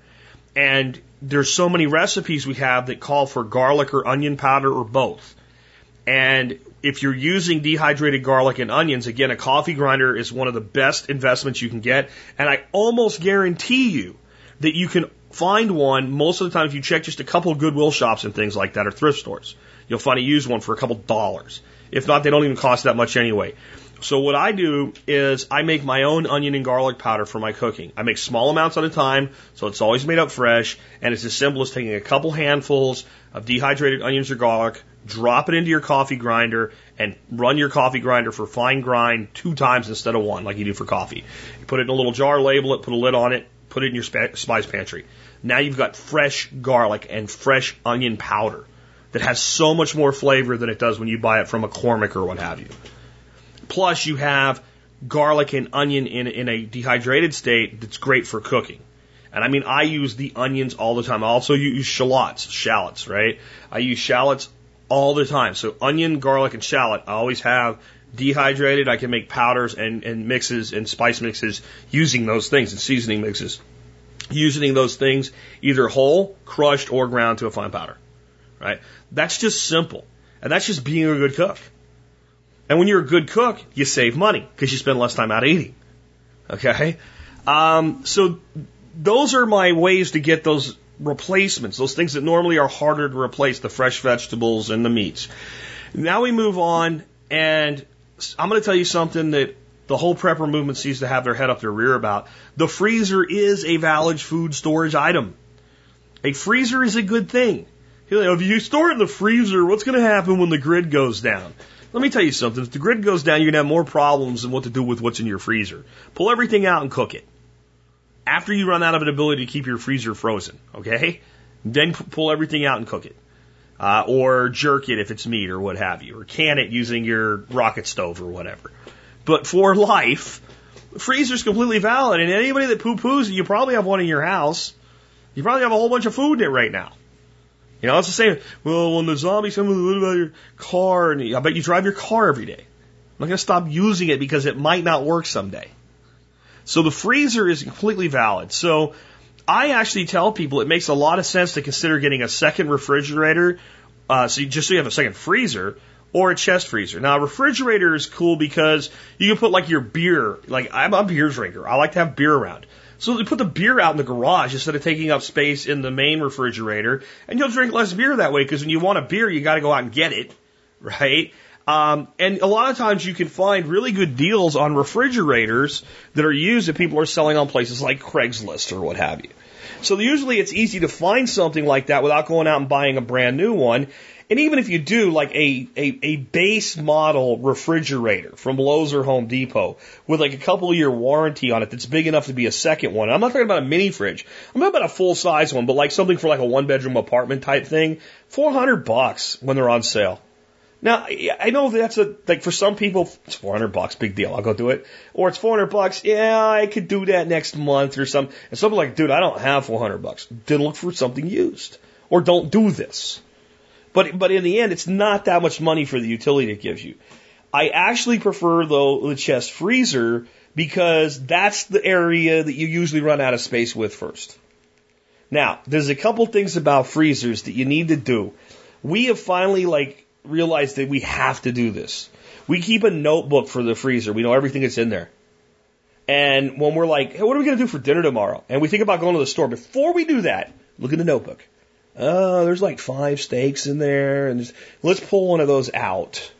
And there's so many recipes we have that call for garlic or onion powder or both. And if you're using dehydrated garlic and onions, again, a coffee grinder is one of the best investments you can get. And I almost guarantee you that you can find one most of the time if you check just a couple of Goodwill shops and things like that or thrift stores. You'll find a used one for a couple dollars. If not, they don't even cost that much anyway. So what I do is I make my own onion and garlic powder for my cooking. I make small amounts at a time, so it's always made up fresh, and it's as simple as taking a couple handfuls of dehydrated onions or garlic, drop it into your coffee grinder, and run your coffee grinder for fine grind two times instead of one, like you do for coffee. You put it in a little jar, label it, put a lid on it, put it in your spice pantry. Now you've got fresh garlic and fresh onion powder that has so much more flavor than it does when you buy it from a McCormick or what have you. Plus, you have garlic and onion in, in a dehydrated state that's great for cooking. And I mean, I use the onions all the time. I also use shallots, shallots, right? I use shallots all the time. So onion, garlic, and shallot, I always have dehydrated. I can make powders and, and mixes and spice mixes using those things and seasoning mixes. Using those things either whole, crushed, or ground to a fine powder, right? That's just simple. And that's just being a good cook. And when you're a good cook, you save money because you spend less time out eating. Okay? Um, so those are my ways to get those replacements, those things that normally are harder to replace, the fresh vegetables and the meats. Now we move on, and I'm going to tell you something that the whole prepper movement seems to have their head up their rear about. The freezer is a valid food storage item. A freezer is a good thing. Oh, if you store it in the freezer, what's going to happen when the grid goes down? Let me tell you something. If the grid goes down, you're going to have more problems than what to do with what's in your freezer. Pull everything out and cook it. After you run out of an ability to keep your freezer frozen, okay? Then pull everything out and cook it. Uh, or jerk it if it's meat or what have you. Or can it using your rocket stove or whatever. But for life, freezer's completely valid. And anybody that poo poos you probably have one in your house. You probably have a whole bunch of food in it right now. You know, it's the same. Well, when the zombies come, what about your car? And I bet you drive your car every day. I'm not going to stop using it because it might not work someday. So the freezer is completely valid. So I actually tell people it makes a lot of sense to consider getting a second refrigerator. Uh, so you, just so you have a second freezer or a chest freezer. Now, a refrigerator is cool because you can put like your beer. Like I'm a beer drinker. I like to have beer around. So they put the beer out in the garage instead of taking up space in the main refrigerator, and you'll drink less beer that way because when you want a beer, you got to go out and get it, right? Um, and a lot of times you can find really good deals on refrigerators that are used that people are selling on places like Craigslist or what have you. So usually it's easy to find something like that without going out and buying a brand new one. And even if you do, like a, a, a base model refrigerator from Lowe's or Home Depot with like a couple year warranty on it that's big enough to be a second one. I'm not talking about a mini fridge. I'm talking about a full size one, but like something for like a one bedroom apartment type thing. 400 bucks when they're on sale. Now, I know that's a, like for some people, it's 400 bucks, big deal. I'll go do it. Or it's 400 bucks. Yeah, I could do that next month or something. And some like, dude, I don't have 400 bucks. Then look for something used. Or don't do this. But, but in the end, it's not that much money for the utility it gives you. I actually prefer though the chest freezer because that's the area that you usually run out of space with first. Now, there's a couple things about freezers that you need to do. We have finally like realized that we have to do this. We keep a notebook for the freezer. We know everything that's in there. And when we're like, hey, what are we going to do for dinner tomorrow? And we think about going to the store. Before we do that, look in the notebook. Oh, there's like five steaks in there, and let's pull one of those out.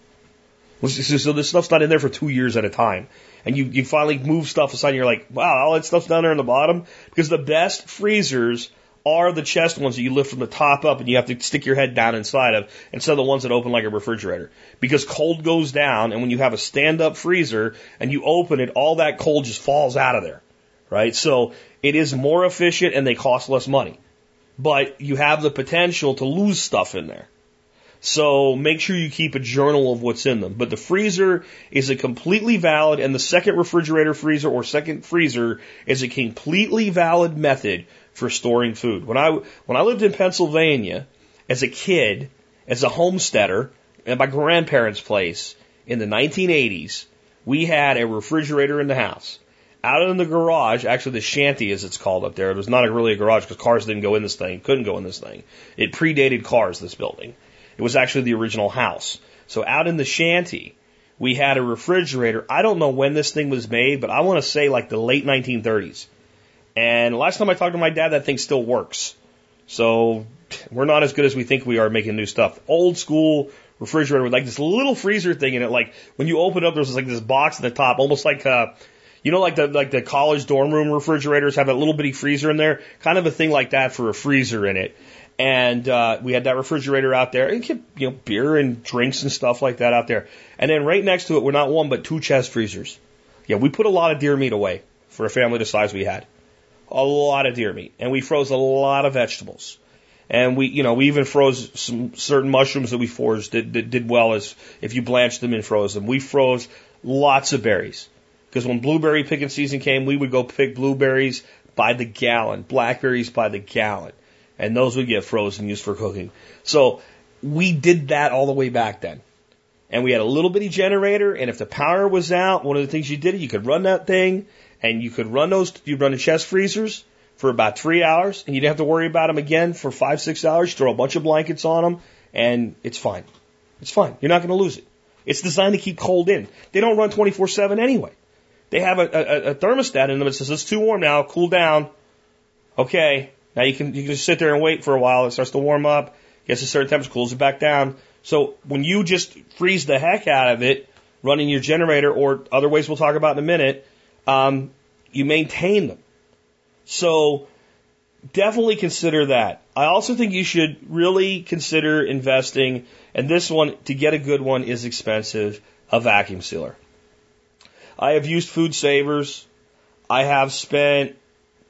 So this stuff's not in there for two years at a time. And you, you finally move stuff aside and you're like, wow, all that stuff's down there in the bottom. Because the best freezers are the chest ones that you lift from the top up and you have to stick your head down inside of instead of the ones that open like a refrigerator. Because cold goes down and when you have a stand up freezer and you open it, all that cold just falls out of there. Right? So it is more efficient and they cost less money but you have the potential to lose stuff in there. So make sure you keep a journal of what's in them. But the freezer is a completely valid, and the second refrigerator freezer or second freezer is a completely valid method for storing food. When I when I lived in Pennsylvania as a kid, as a homesteader, at my grandparents' place in the 1980s, we had a refrigerator in the house out in the garage, actually the shanty as it's called up there. It was not really a garage because cars didn't go in this thing, couldn't go in this thing. It predated cars, this building. It was actually the original house. So out in the shanty, we had a refrigerator. I don't know when this thing was made, but I want to say like the late 1930s. And last time I talked to my dad, that thing still works. So we're not as good as we think we are making new stuff. Old school refrigerator with like this little freezer thing in it. Like when you open it up, there's like this box at the top, almost like uh, you know, like the like the college dorm room refrigerators have that little bitty freezer in there, kind of a thing like that for a freezer in it. And uh, we had that refrigerator out there, and keep you know beer and drinks and stuff like that out there. And then right next to it, we're not one but two chest freezers. Yeah, we put a lot of deer meat away for a family the size we had, a lot of deer meat, and we froze a lot of vegetables. And we, you know, we even froze some certain mushrooms that we foraged that, that did well as if you blanched them and froze them. We froze lots of berries. Because when blueberry picking season came, we would go pick blueberries by the gallon, blackberries by the gallon. And those would get frozen used for cooking. So we did that all the way back then. And we had a little bitty generator, and if the power was out, one of the things you did, you could run that thing, and you could run those, you'd run the chest freezers for about three hours, and you didn't have to worry about them again for five, six hours. You throw a bunch of blankets on them, and it's fine. It's fine. You're not going to lose it. It's designed to keep cold in. They don't run 24-7 anyway. They have a, a, a thermostat in them that says it's too warm now, cool down. Okay, now you can you can just sit there and wait for a while. It starts to warm up, gets a certain temperature, cools it back down. So when you just freeze the heck out of it, running your generator or other ways we'll talk about in a minute, um, you maintain them. So definitely consider that. I also think you should really consider investing, and this one, to get a good one, is expensive, a vacuum sealer. I have used food savers. I have spent,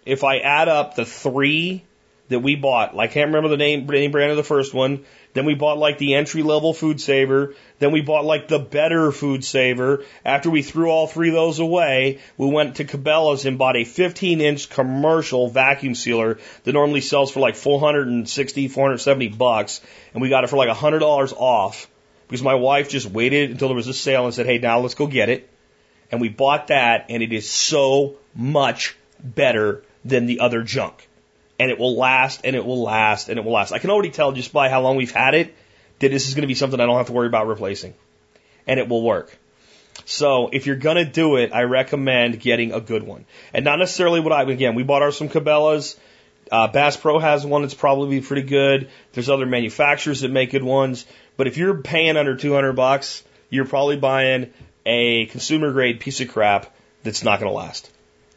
if I add up the three that we bought, I can't remember the name, name brand of the first one. Then we bought like the entry level food saver. Then we bought like the better food saver. After we threw all three of those away, we went to Cabela's and bought a 15 inch commercial vacuum sealer that normally sells for like 460, 470 bucks. And we got it for like $100 off because my wife just waited until there was a sale and said, Hey, now let's go get it. And we bought that and it is so much better than the other junk and it will last and it will last and it will last. I can already tell just by how long we've had it that this is going to be something I don't have to worry about replacing. And it will work. So if you're going to do it, I recommend getting a good one. And not necessarily what I, again, we bought ours from Cabela's. Uh, Bass Pro has one that's probably pretty good. There's other manufacturers that make good ones. But if you're paying under 200 bucks, you're probably buying a consumer grade piece of crap that's not going to last.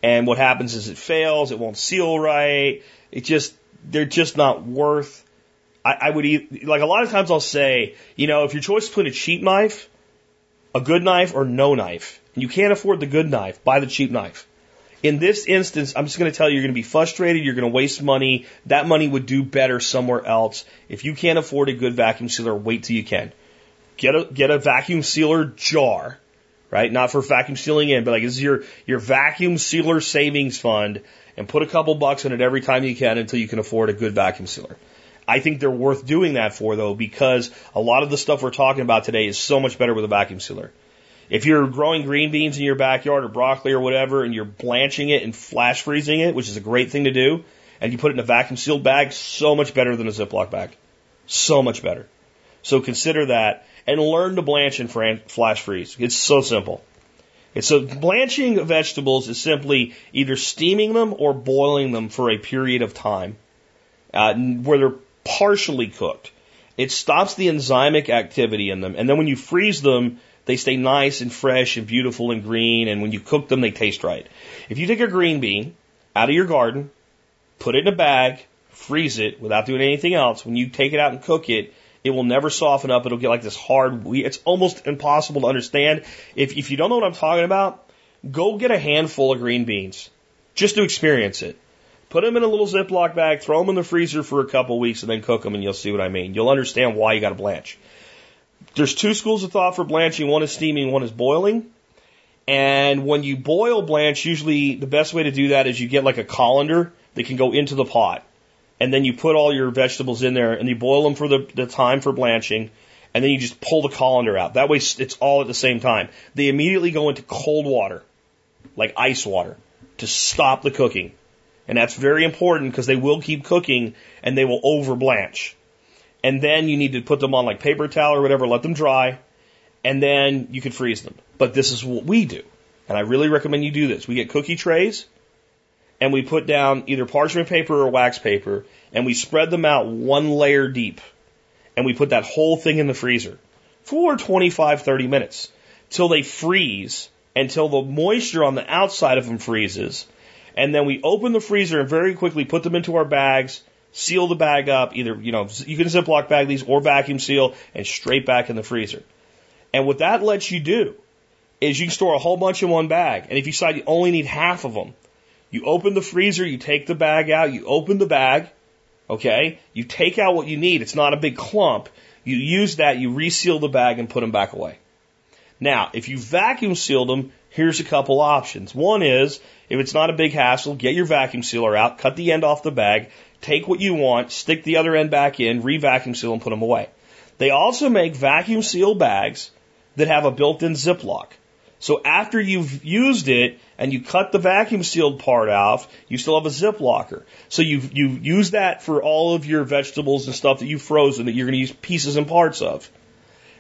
And what happens is it fails, it won't seal right, it just, they're just not worth. I, I would eat, like a lot of times I'll say, you know, if your choice between a cheap knife, a good knife, or no knife, and you can't afford the good knife, buy the cheap knife. In this instance, I'm just going to tell you, you're going to be frustrated. You're going to waste money. That money would do better somewhere else. If you can't afford a good vacuum sealer, wait till you can. Get a, get a vacuum sealer jar, right? Not for vacuum sealing in, but like this is your, your vacuum sealer savings fund and put a couple bucks in it every time you can until you can afford a good vacuum sealer. I think they're worth doing that for though because a lot of the stuff we're talking about today is so much better with a vacuum sealer. If you're growing green beans in your backyard or broccoli or whatever and you're blanching it and flash freezing it, which is a great thing to do, and you put it in a vacuum sealed bag, so much better than a Ziploc bag. So much better. So consider that and learn to blanch and flash freeze. It's so simple. And so blanching vegetables is simply either steaming them or boiling them for a period of time uh, where they're partially cooked. It stops the enzymic activity in them. And then when you freeze them, they stay nice and fresh and beautiful and green. And when you cook them, they taste right. If you take a green bean out of your garden, put it in a bag, freeze it without doing anything else, when you take it out and cook it, it will never soften up. It'll get like this hard. It's almost impossible to understand. If if you don't know what I'm talking about, go get a handful of green beans just to experience it. Put them in a little Ziploc bag, throw them in the freezer for a couple weeks, and then cook them, and you'll see what I mean. You'll understand why you got to blanch. There's two schools of thought for blanching. One is steaming, one is boiling. And when you boil blanch, usually the best way to do that is you get like a colander that can go into the pot and then you put all your vegetables in there and you boil them for the, the time for blanching, and then you just pull the colander out. That way it's all at the same time. They immediately go into cold water, like ice water, to stop the cooking. And that's very important because they will keep cooking and they will over blanch. And then you need to put them on like paper towel or whatever, let them dry, and then you can freeze them. But this is what we do. And I really recommend you do this. We get cookie trays and we put down either parchment paper or wax paper and we spread them out one layer deep and we put that whole thing in the freezer for 25, 30 minutes till they freeze until the moisture on the outside of them freezes. And then we open the freezer and very quickly put them into our bags, seal the bag up, either, you know, you can Ziploc bag these or vacuum seal and straight back in the freezer. And what that lets you do is you can store a whole bunch in one bag. And if you decide you only need half of them, you open the freezer, you take the bag out, you open the bag, okay? You take out what you need. It's not a big clump. You use that, you reseal the bag and put them back away. Now, if you vacuum sealed them, here's a couple options. One is, if it's not a big hassle, get your vacuum sealer out, cut the end off the bag, take what you want, stick the other end back in, re-vacuum seal and put them away. They also make vacuum seal bags that have a built-in Ziploc. So after you've used it and you cut the vacuum sealed part off, you still have a zip locker. So you you use that for all of your vegetables and stuff that you've frozen that you're going to use pieces and parts of.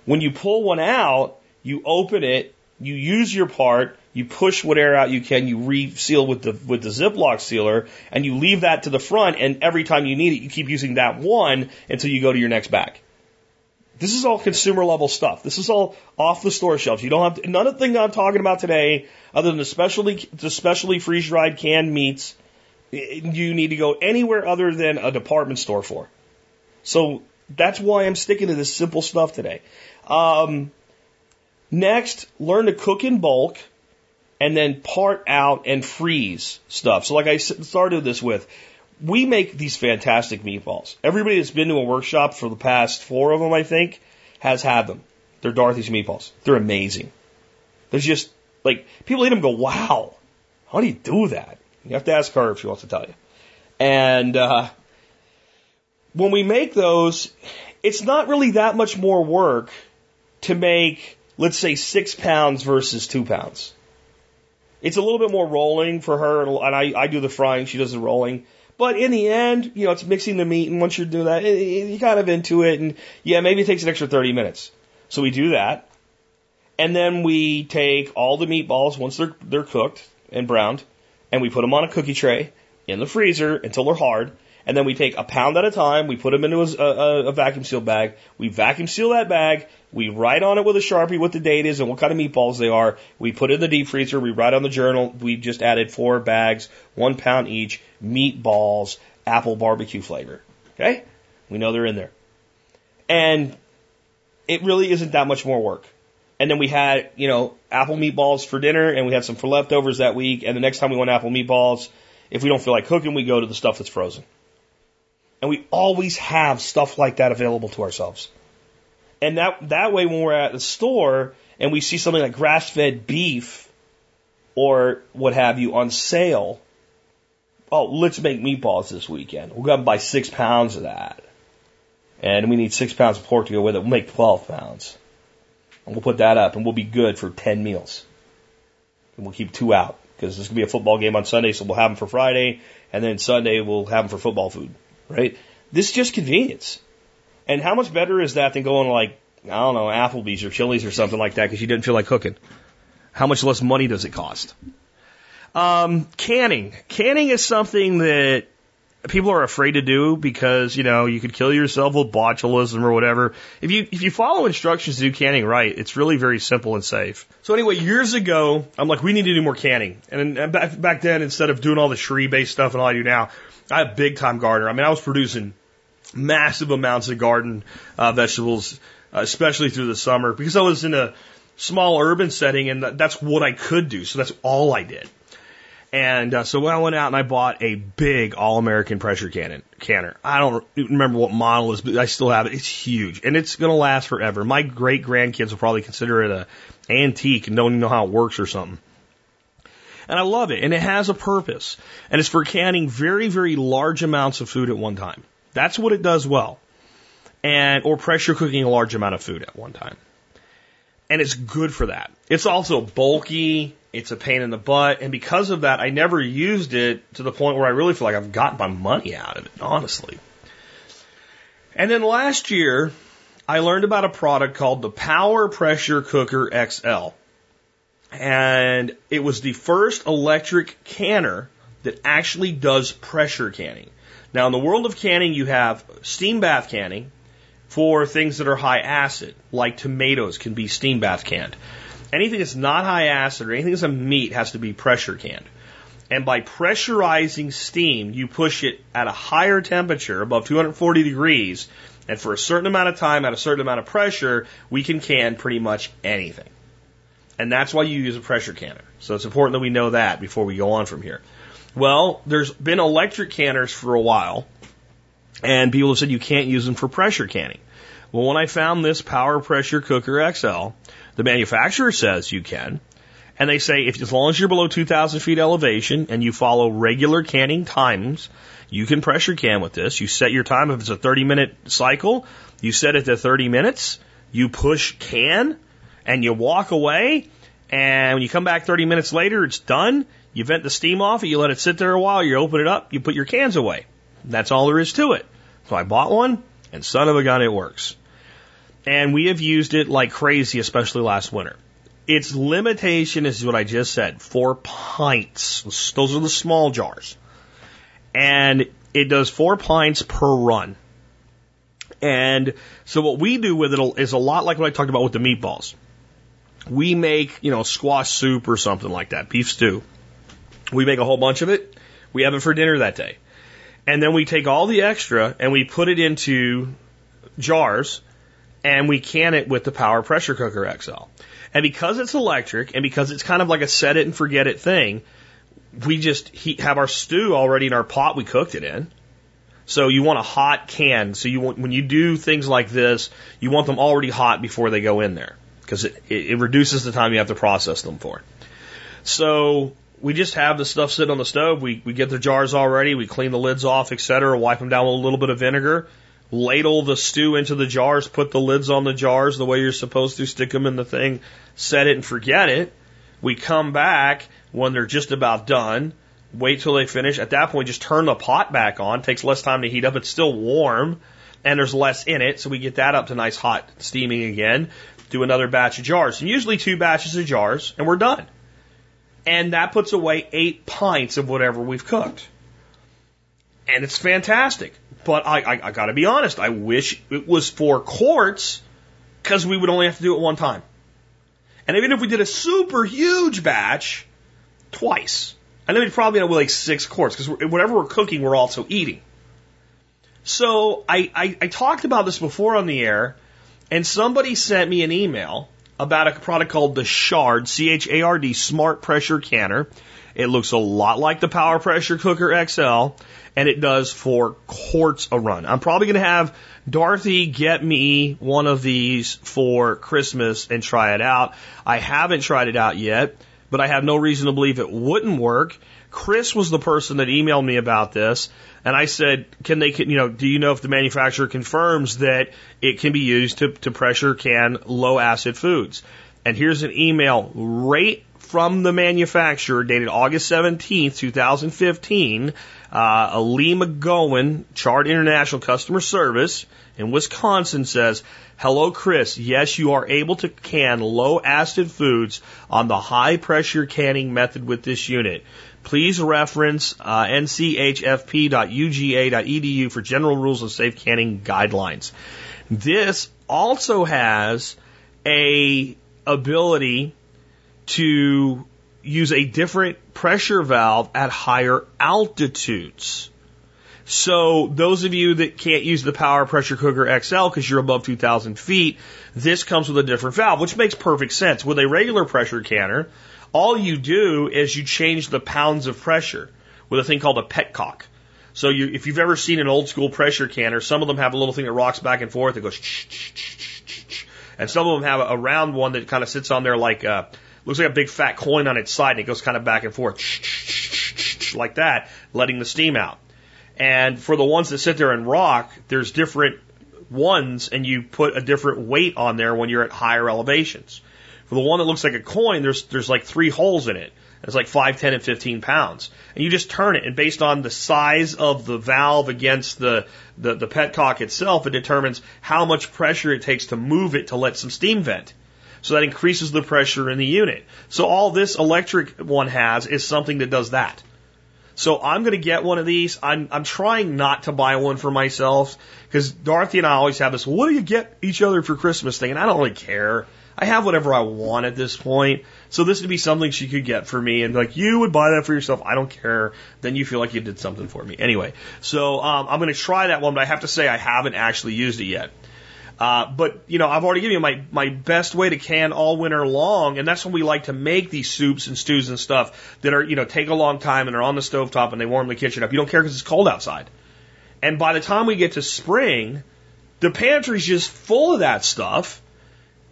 When you pull one out, you open it, you use your part, you push what air out you can, you reseal with the with the Ziploc sealer, and you leave that to the front. And every time you need it, you keep using that one until you go to your next bag. This is all consumer level stuff. This is all off the store shelves. You don't have to, none of the thing I'm talking about today, other than the specially the specially freeze dried canned meats. You need to go anywhere other than a department store for. So that's why I'm sticking to this simple stuff today. Um, next, learn to cook in bulk and then part out and freeze stuff. So like I started this with, we make these fantastic meatballs. Everybody that's been to a workshop for the past four of them, I think, has had them. They're Dorothy's meatballs. They're amazing. There's just like people eat them, go, wow, how do you do that? You have to ask her if she wants to tell you. And uh, when we make those, it's not really that much more work to make, let's say, six pounds versus two pounds. It's a little bit more rolling for her, and I, I do the frying, she does the rolling. But in the end, you know, it's mixing the meat, and once you're doing that, you're kind of into it, and yeah, maybe it takes an extra 30 minutes. So we do that, and then we take all the meatballs once they're they're cooked and browned, and we put them on a cookie tray in the freezer until they're hard. And then we take a pound at a time, we put them into a, a, a vacuum seal bag, we vacuum seal that bag, we write on it with a sharpie what the date is and what kind of meatballs they are. We put it in the deep freezer. We write on the journal. We just added four bags, one pound each, meatballs, apple barbecue flavor. Okay? We know they're in there. And it really isn't that much more work. And then we had, you know, apple meatballs for dinner and we had some for leftovers that week. And the next time we want apple meatballs, if we don't feel like cooking, we go to the stuff that's frozen. And we always have stuff like that available to ourselves. And that, that way, when we're at the store and we see something like grass fed beef or what have you on sale, oh, let's make meatballs this weekend. We'll go and buy six pounds of that. And we need six pounds of pork to go with it. We'll make 12 pounds. And we'll put that up and we'll be good for 10 meals. And we'll keep two out because there's going to be a football game on Sunday, so we'll have them for Friday. And then Sunday, we'll have them for football food, right? This is just convenience. And how much better is that than going like, I don't know, Applebee's or Chili's or something like that because you didn't feel like cooking? How much less money does it cost? Um, canning. Canning is something that people are afraid to do because, you know, you could kill yourself with botulism or whatever. If you, if you follow instructions to do canning right, it's really very simple and safe. So anyway, years ago, I'm like, we need to do more canning. And, back, back then, instead of doing all the Shree based stuff and all I do now, I have big time gardener. I mean, I was producing massive amounts of garden uh, vegetables, uh, especially through the summer, because I was in a small urban setting and that's what I could do. So that's all I did. And uh, so I went out and I bought a big All American pressure cannon canner. I don't remember what model is, but I still have it. It's huge and it's going to last forever. My great grandkids will probably consider it a antique and don't even know how it works or something. And I love it. And it has a purpose. And it's for canning very, very large amounts of food at one time. That's what it does well. And, or pressure cooking a large amount of food at one time. And it's good for that. It's also bulky. It's a pain in the butt. And because of that, I never used it to the point where I really feel like I've gotten my money out of it, honestly. And then last year, I learned about a product called the Power Pressure Cooker XL. And it was the first electric canner that actually does pressure canning. Now, in the world of canning, you have steam bath canning for things that are high acid, like tomatoes can be steam bath canned. Anything that's not high acid or anything that's a meat has to be pressure canned. And by pressurizing steam, you push it at a higher temperature, above 240 degrees, and for a certain amount of time at a certain amount of pressure, we can can pretty much anything. And that's why you use a pressure canner. So it's important that we know that before we go on from here. Well, there's been electric canners for a while, and people have said you can't use them for pressure canning. Well, when I found this Power Pressure Cooker XL, the manufacturer says you can. And they say if as long as you're below 2,000 feet elevation and you follow regular canning times, you can pressure can with this. You set your time. If it's a 30 minute cycle, you set it to 30 minutes. You push can and you walk away. And when you come back 30 minutes later, it's done. You vent the steam off it. You let it sit there a while. You open it up. You put your cans away. That's all there is to it. So I bought one and son of a gun, it works. And we have used it like crazy, especially last winter. Its limitation is what I just said, four pints. Those are the small jars. And it does four pints per run. And so what we do with it is a lot like what I talked about with the meatballs. We make, you know, squash soup or something like that, beef stew. We make a whole bunch of it. We have it for dinner that day. And then we take all the extra and we put it into jars and we can it with the Power Pressure Cooker XL. And because it's electric and because it's kind of like a set it and forget it thing, we just heat, have our stew already in our pot we cooked it in. So you want a hot can. So you want, when you do things like this, you want them already hot before they go in there because it, it, reduces the time you have to process them for. So we just have the stuff sit on the stove. We, we get the jars already. We clean the lids off, etc. Wipe them down with a little bit of vinegar. Ladle the stew into the jars. Put the lids on the jars the way you're supposed to. Stick them in the thing. Set it and forget it. We come back when they're just about done. Wait till they finish. At that point, just turn the pot back on. Takes less time to heat up. It's still warm and there's less in it. So we get that up to nice hot steaming again. Do another batch of jars and usually two batches of jars and we're done. And that puts away eight pints of whatever we've cooked. And it's fantastic. But I, I, I gotta be honest, I wish it was for quarts because we would only have to do it one time. And even if we did a super huge batch, twice. And then we'd probably end up with like six quarts because whatever we're cooking, we're also eating. So I, I, I talked about this before on the air, and somebody sent me an email about a product called the Chard, C-H-A-R-D, Smart Pressure Canner. It looks a lot like the Power Pressure Cooker XL, and it does four quarts a run. I'm probably going to have Dorothy get me one of these for Christmas and try it out. I haven't tried it out yet, but I have no reason to believe it wouldn't work. Chris was the person that emailed me about this, and I said, "Can they? You know, do you know if the manufacturer confirms that it can be used to, to pressure can low acid foods?" And here's an email right from the manufacturer, dated August 17th, 2015. Uh, Lee McGowan, Chard International Customer Service in Wisconsin says, Hello, Chris. Yes, you are able to can low acid foods on the high pressure canning method with this unit. Please reference uh, nchfp.uga.edu for general rules of safe canning guidelines. This also has a ability to use a different pressure valve at higher altitudes. So those of you that can't use the power pressure cooker XL because you're above 2,000 feet, this comes with a different valve, which makes perfect sense. With a regular pressure canner, all you do is you change the pounds of pressure with a thing called a petcock. So you, if you've ever seen an old school pressure canner, some of them have a little thing that rocks back and forth. It goes, and some of them have a round one that kind of sits on there like a, looks like a big fat coin on its side, and it goes kind of back and forth like that, letting the steam out. And for the ones that sit there and rock, there's different ones, and you put a different weight on there when you're at higher elevations. For the one that looks like a coin, there's there's like three holes in it. It's like 5, 10, and 15 pounds. And you just turn it, and based on the size of the valve against the, the, the petcock itself, it determines how much pressure it takes to move it to let some steam vent. So that increases the pressure in the unit. So all this electric one has is something that does that. So I'm going to get one of these. I'm, I'm trying not to buy one for myself because Dorothy and I always have this, what do you get each other for Christmas thing? And I don't really care. I have whatever I want at this point. So this would be something she could get for me and like, you would buy that for yourself. I don't care. Then you feel like you did something for me. Anyway, so um, I'm going to try that one, but I have to say I haven't actually used it yet. Uh, but you know, I've already given you my my best way to can all winter long, and that's when we like to make these soups and stews and stuff that are you know take a long time and are on the stove top and they warm the kitchen up. You don't care because it's cold outside. And by the time we get to spring, The pantry's just full of that stuff.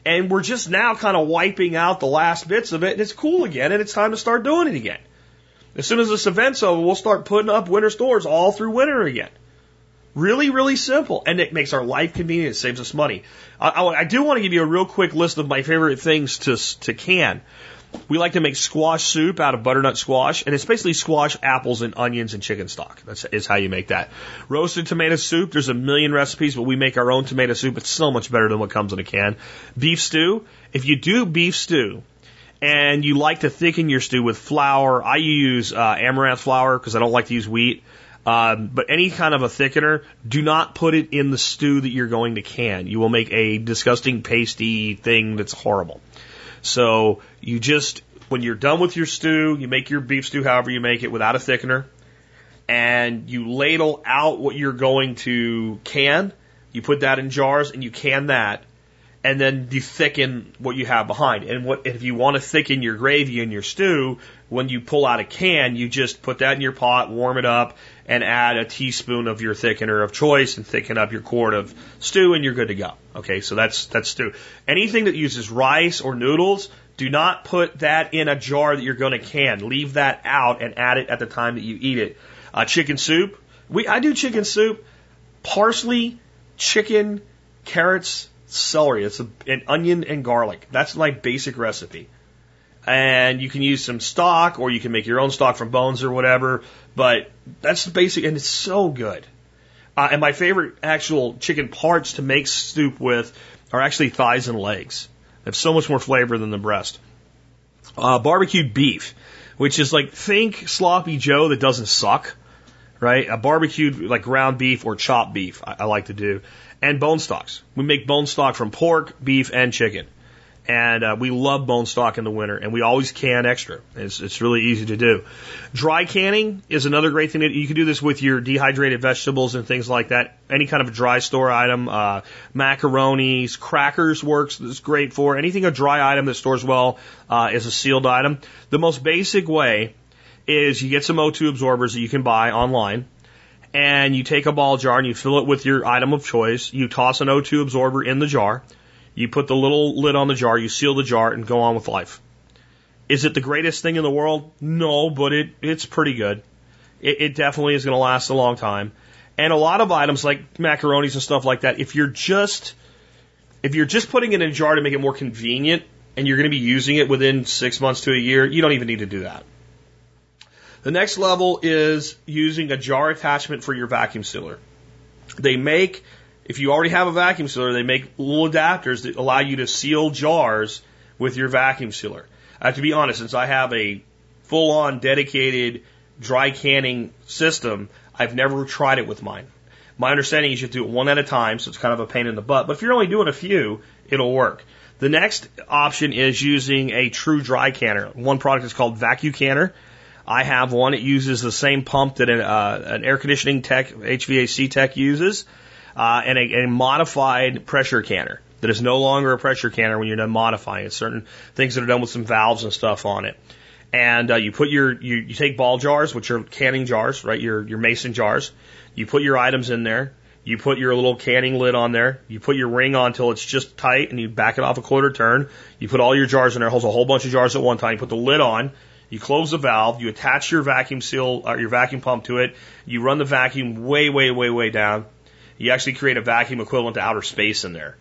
And we're just now kind of wiping out the last bits of it, and it's cool again, and it's time to start doing it again. As soon as this event's over, we'll start putting up winter stores all through winter again. Really, really simple. And it makes our life convenient. It saves us money. I, I, I do want to give you a real quick list of my favorite things to, to can. We like to make squash soup out of butternut squash, and it's basically squash, apples, and onions and chicken stock. That's is how you make that. Roasted tomato soup. There's a million recipes, but we make our own tomato soup. It's so much better than what comes in a can. Beef stew. If you do beef stew, and you like to thicken your stew with flour, I use uh, amaranth flour because I don't like to use wheat. Um, but any kind of a thickener, do not put it in the stew that you're going to can. You will make a disgusting pasty thing that's horrible. So you just, when you're done with your stew, you make your beef stew however you make it without a thickener, and you ladle out what you're going to can. You put that in jars and you can that, and then you thicken what you have behind. And what if you want to thicken your gravy in your stew? When you pull out a can, you just put that in your pot, warm it up, and add a teaspoon of your thickener of choice and thicken up your quart of stew and you're good to go. Okay, so that's that's stew. Anything that uses rice or noodles, do not put that in a jar that you're going to can. Leave that out and add it at the time that you eat it. Uh, chicken soup. We I do chicken soup, parsley, chicken, carrots, celery. It's a, an onion and garlic. That's my basic recipe and you can use some stock or you can make your own stock from bones or whatever. But that's the basic, and it's so good. Uh, and my favorite actual chicken parts to make soup with are actually thighs and legs. They have so much more flavor than the breast. Uh, barbecued beef, which is like think sloppy Joe that doesn't suck, right? A barbecued like ground beef or chopped beef. I, I like to do, and bone stocks. We make bone stock from pork, beef, and chicken and uh, we love bone stock in the winter, and we always can extra. It's, it's really easy to do. Dry canning is another great thing. That you can do this with your dehydrated vegetables and things like that. Any kind of dry store item, uh, macaronis, crackers works. It's great for anything a dry item that stores well uh, is a sealed item. The most basic way is you get some O2 absorbers that you can buy online and you take a ball jar and you fill it with your item of choice. You toss an O2 absorber in the jar. You put the little lid on the jar, you seal the jar, and go on with life. Is it the greatest thing in the world? No, but it, it's pretty good. It, it definitely is going to last a long time. And a lot of items like macaronis and stuff like that, if you're just if you're just putting it in a jar to make it more convenient and you're going to be using it within six months to a year, you don't even need to do that. The next level is using a jar attachment for your vacuum sealer. They make if you already have a vacuum sealer, they make little adapters that allow you to seal jars with your vacuum sealer. Uh, to be honest, since I have a full on dedicated dry canning system, I've never tried it with mine. My understanding is you have to do it one at a time, so it's kind of a pain in the butt. But if you're only doing a few, it'll work. The next option is using a true dry canner. One product is called Vacuum Canner. I have one. It uses the same pump that an, uh, an air conditioning tech, HVAC tech uses uh, and a, a modified pressure canner that is no longer a pressure canner when you're done modifying it. Certain things that are done with some valves and stuff on it. And uh, you put your you, you take ball jars, which are canning jars, right? Your your mason jars. You put your items in there. You put your little canning lid on there. You put your ring on until it's just tight, and you back it off a quarter turn. You put all your jars in there. Holds a whole bunch of jars at one time. You put the lid on. You close the valve. You attach your vacuum seal, or your vacuum pump to it. You run the vacuum way, way, way, way down you actually create a vacuum equivalent to outer space in there.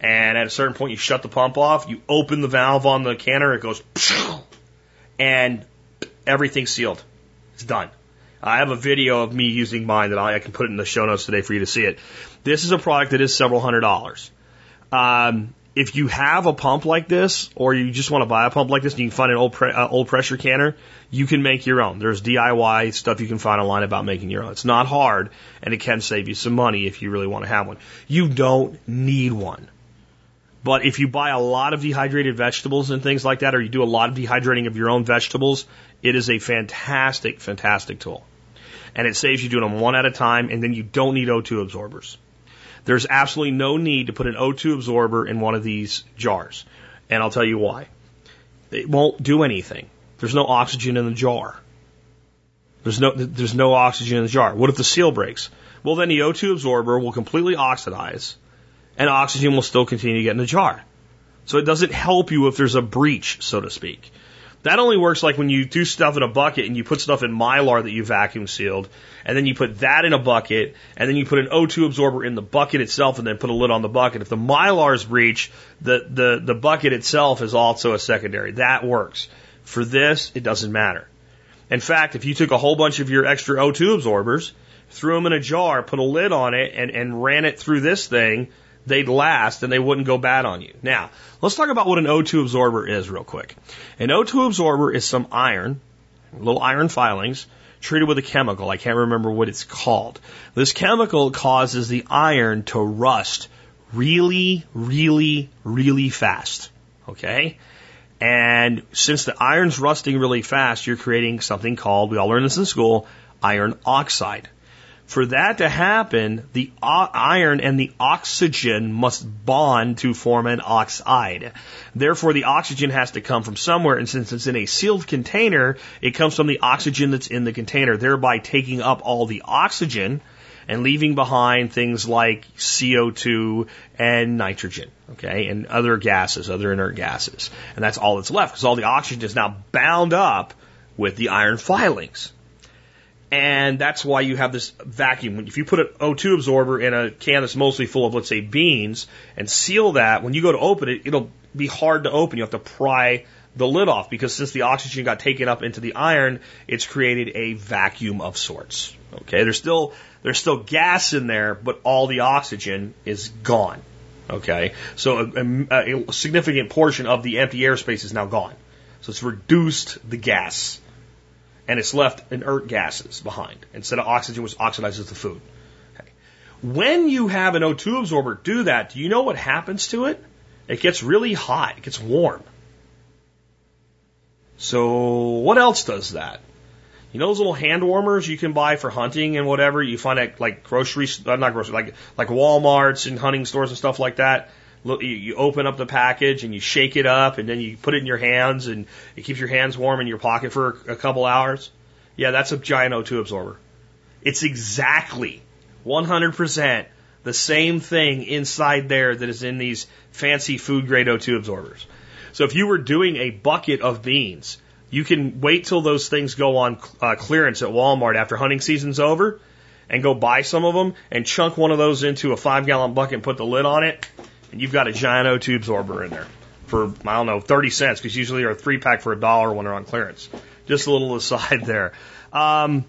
And at a certain point, you shut the pump off, you open the valve on the canner, it goes, and everything's sealed. It's done. I have a video of me using mine that I, I, can put it in the show notes today for you to see it. This is a product that is several hundred dollars. Um, if you have a pump like this, or you just want to buy a pump like this, and you can find an old pre- uh, old pressure canner, you can make your own. There's DIY stuff you can find online about making your own. It's not hard, and it can save you some money if you really want to have one. You don't need one. But if you buy a lot of dehydrated vegetables and things like that, or you do a lot of dehydrating of your own vegetables, it is a fantastic, fantastic tool. And it saves you doing them one at a time, and then you don't need O2 absorbers. There's absolutely no need to put an O2 absorber in one of these jars. And I'll tell you why. It won't do anything. There's no oxygen in the jar. There's no, there's no oxygen in the jar. What if the seal breaks? Well, then the O2 absorber will completely oxidize and oxygen will still continue to get in the jar. So it doesn't help you if there's a breach, so to speak. That only works like when you do stuff in a bucket and you put stuff in mylar that you vacuum sealed, and then you put that in a bucket, and then you put an O2 absorber in the bucket itself, and then put a lid on the bucket. If the mylar is breached, the, the, the bucket itself is also a secondary. That works. For this, it doesn't matter. In fact, if you took a whole bunch of your extra O2 absorbers, threw them in a jar, put a lid on it, and, and ran it through this thing, they'd last and they wouldn't go bad on you. Now, let's talk about what an O2 absorber is real quick. An O2 absorber is some iron, little iron filings, treated with a chemical. I can't remember what it's called. This chemical causes the iron to rust really, really, really fast. Okay? And since the iron's rusting really fast, you're creating something called, we all learned this in school, iron oxide. For that to happen, the iron and the oxygen must bond to form an oxide. Therefore, the oxygen has to come from somewhere, and since it's in a sealed container, it comes from the oxygen that's in the container, thereby taking up all the oxygen and leaving behind things like CO2 and nitrogen, okay, and other gases, other inert gases. And that's all that's left because all the oxygen is now bound up with the iron filings. And that's why you have this vacuum. If you put an O2 absorber in a can that's mostly full of, let's say, beans and seal that, when you go to open it, it'll be hard to open. You have to pry the lid off because since the oxygen got taken up into the iron, it's created a vacuum of sorts. Okay, there's still there's still gas in there, but all the oxygen is gone. Okay, so a, a, a significant portion of the empty airspace is now gone. So it's reduced the gas and it's left inert gases behind instead of oxygen, which oxidizes the food. Okay. When you have an O2 absorber do that, do you know what happens to it? It gets really hot, it gets warm. So, what else does that? You know those little hand warmers you can buy for hunting and whatever you find at like grocery, uh, not grocery, like like WalMarts and hunting stores and stuff like that. Look, you, open up the package and you shake it up and then you put it in your hands and it keeps your hands warm in your pocket for a couple hours. Yeah, that's a giant O2 absorber. It's exactly 100% the same thing inside there that is in these fancy food grade O2 absorbers. So if you were doing a bucket of beans, you can wait till those things go on uh, clearance at Walmart after hunting season's over and go buy some of them and chunk one of those into a five gallon bucket and put the lid on it and you've got a giant O2 absorber in there for, I don't know, 30 cents, because usually they're a three pack for a dollar when they're on clearance. Just a little aside there. Um,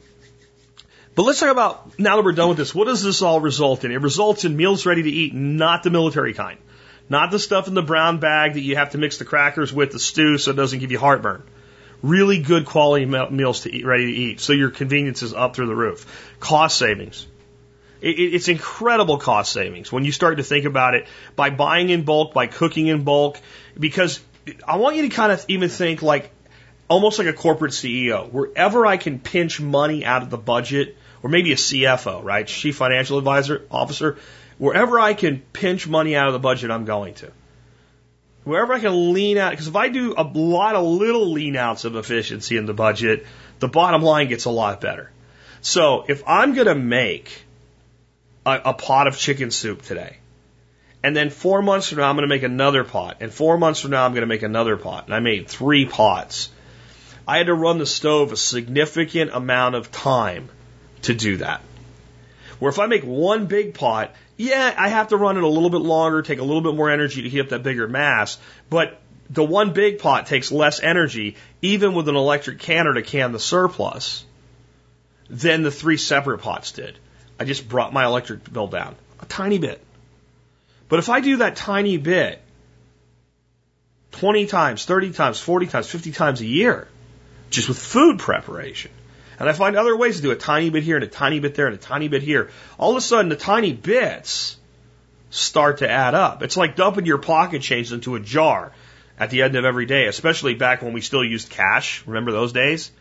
but let's talk about, now that we're done with this, what does this all result in? It results in meals ready to eat, not the military kind. Not the stuff in the brown bag that you have to mix the crackers with the stew so it doesn't give you heartburn. Really good quality meals to eat, ready to eat. So your convenience is up through the roof. Cost savings. It's incredible cost savings when you start to think about it by buying in bulk, by cooking in bulk, because I want you to kind of even think like almost like a corporate CEO. Wherever I can pinch money out of the budget, or maybe a CFO, right? Chief Financial Advisor Officer. Wherever I can pinch money out of the budget, I'm going to. Wherever I can lean out, because if I do a lot of little lean outs of efficiency in the budget, the bottom line gets a lot better. So if I'm going to make a, a pot of chicken soup today. And then four months from now, I'm going to make another pot. And four months from now, I'm going to make another pot. And I made three pots. I had to run the stove a significant amount of time to do that. Where if I make one big pot, yeah, I have to run it a little bit longer, take a little bit more energy to heat up that bigger mass. But the one big pot takes less energy, even with an electric canner to can the surplus, than the three separate pots did. I just brought my electric bill down a tiny bit. But if I do that tiny bit 20 times, 30 times, 40 times, 50 times a year, just with food preparation, and I find other ways to do a tiny bit here and a tiny bit there and a tiny bit here, all of a sudden the tiny bits start to add up. It's like dumping your pocket change into a jar at the end of every day, especially back when we still used cash. Remember those days?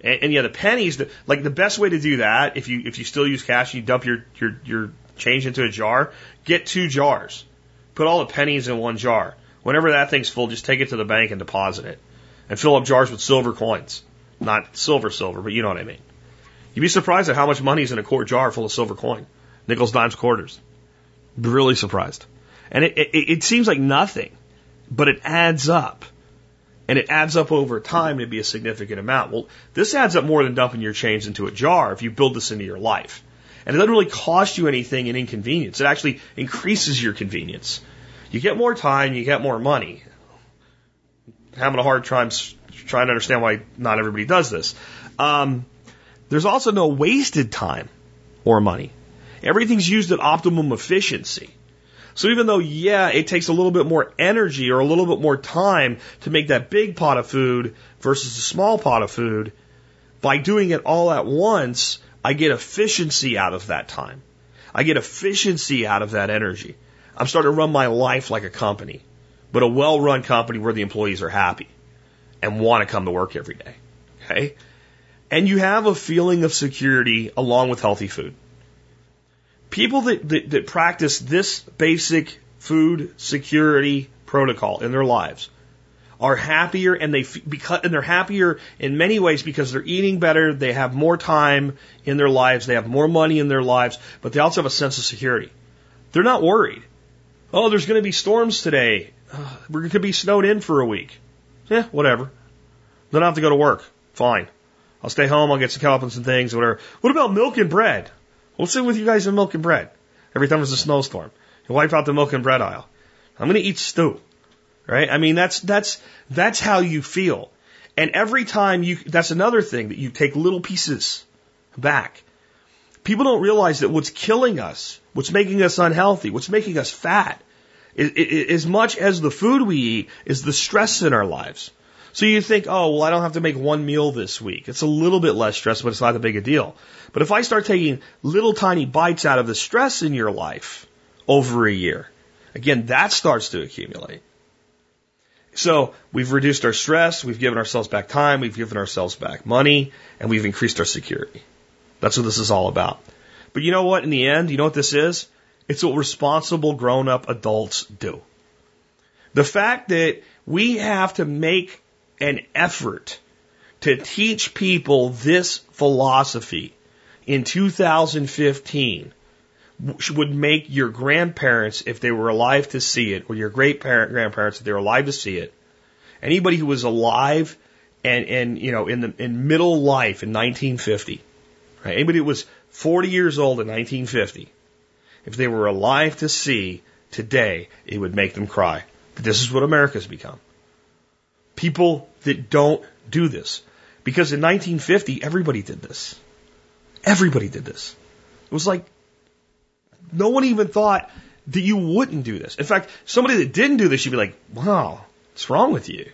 And, and yeah, the pennies, like the best way to do that, if you if you still use cash, you dump your your your change into a jar. Get two jars. Put all the pennies in one jar. Whenever that thing's full, just take it to the bank and deposit it, and fill up jars with silver coins. Not silver, silver, but you know what I mean. You'd be surprised at how much money is in a quart jar full of silver coin, nickels, dimes, quarters. Really surprised. And it, it, it seems like nothing, but it adds up. And it adds up over time to be a significant amount. Well, this adds up more than dumping your change into a jar if you build this into your life. And it doesn't really cost you anything in inconvenience. It actually increases your convenience. You get more time, you get more money. Having a hard time trying to understand why not everybody does this. Um, there's also no wasted time or money. Everything's used at optimum efficiency. So even though, yeah, it takes a little bit more energy or a little bit more time to make that big pot of food versus a small pot of food, by doing it all at once, I get efficiency out of that time. I get efficiency out of that energy. I'm starting to run my life like a company, but a well run company where the employees are happy and want to come to work every day. Okay? And you have a feeling of security along with healthy food. People that, that, that practice this basic food security protocol in their lives are happier and they because and they're happier in many ways because they're eating better, they have more time in their lives, they have more money in their lives, but they also have a sense of security. They're not worried. Oh, there's going to be storms today. We're going to be snowed in for a week. Yeah, whatever. Then I have to go to work. Fine. I'll stay home. I'll get some help and some things, whatever. What about milk and bread? What's sit with you guys in milk and bread? Every time there's a snowstorm, you wipe out the milk and bread aisle. I'm going to eat stew, right? I mean, that's that's that's how you feel. And every time you, that's another thing that you take little pieces back. People don't realize that what's killing us, what's making us unhealthy, what's making us fat, is, as much as the food we eat, is the stress in our lives. So you think, oh, well, I don't have to make one meal this week. It's a little bit less stress, but it's not a big a deal. But if I start taking little tiny bites out of the stress in your life over a year, again, that starts to accumulate. So we've reduced our stress, we've given ourselves back time, we've given ourselves back money, and we've increased our security. That's what this is all about. But you know what? In the end, you know what this is? It's what responsible grown up adults do. The fact that we have to make an effort to teach people this philosophy in 2015 would make your grandparents, if they were alive to see it, or your great parent grandparents, if they were alive to see it, anybody who was alive and, and you know in the in middle life in 1950, right? Anybody who was 40 years old in 1950, if they were alive to see today, it would make them cry. But this is what America's become people that don't do this. Because in 1950, everybody did this. Everybody did this. It was like no one even thought that you wouldn't do this. In fact, somebody that didn't do this, you'd be like, wow, what's wrong with you?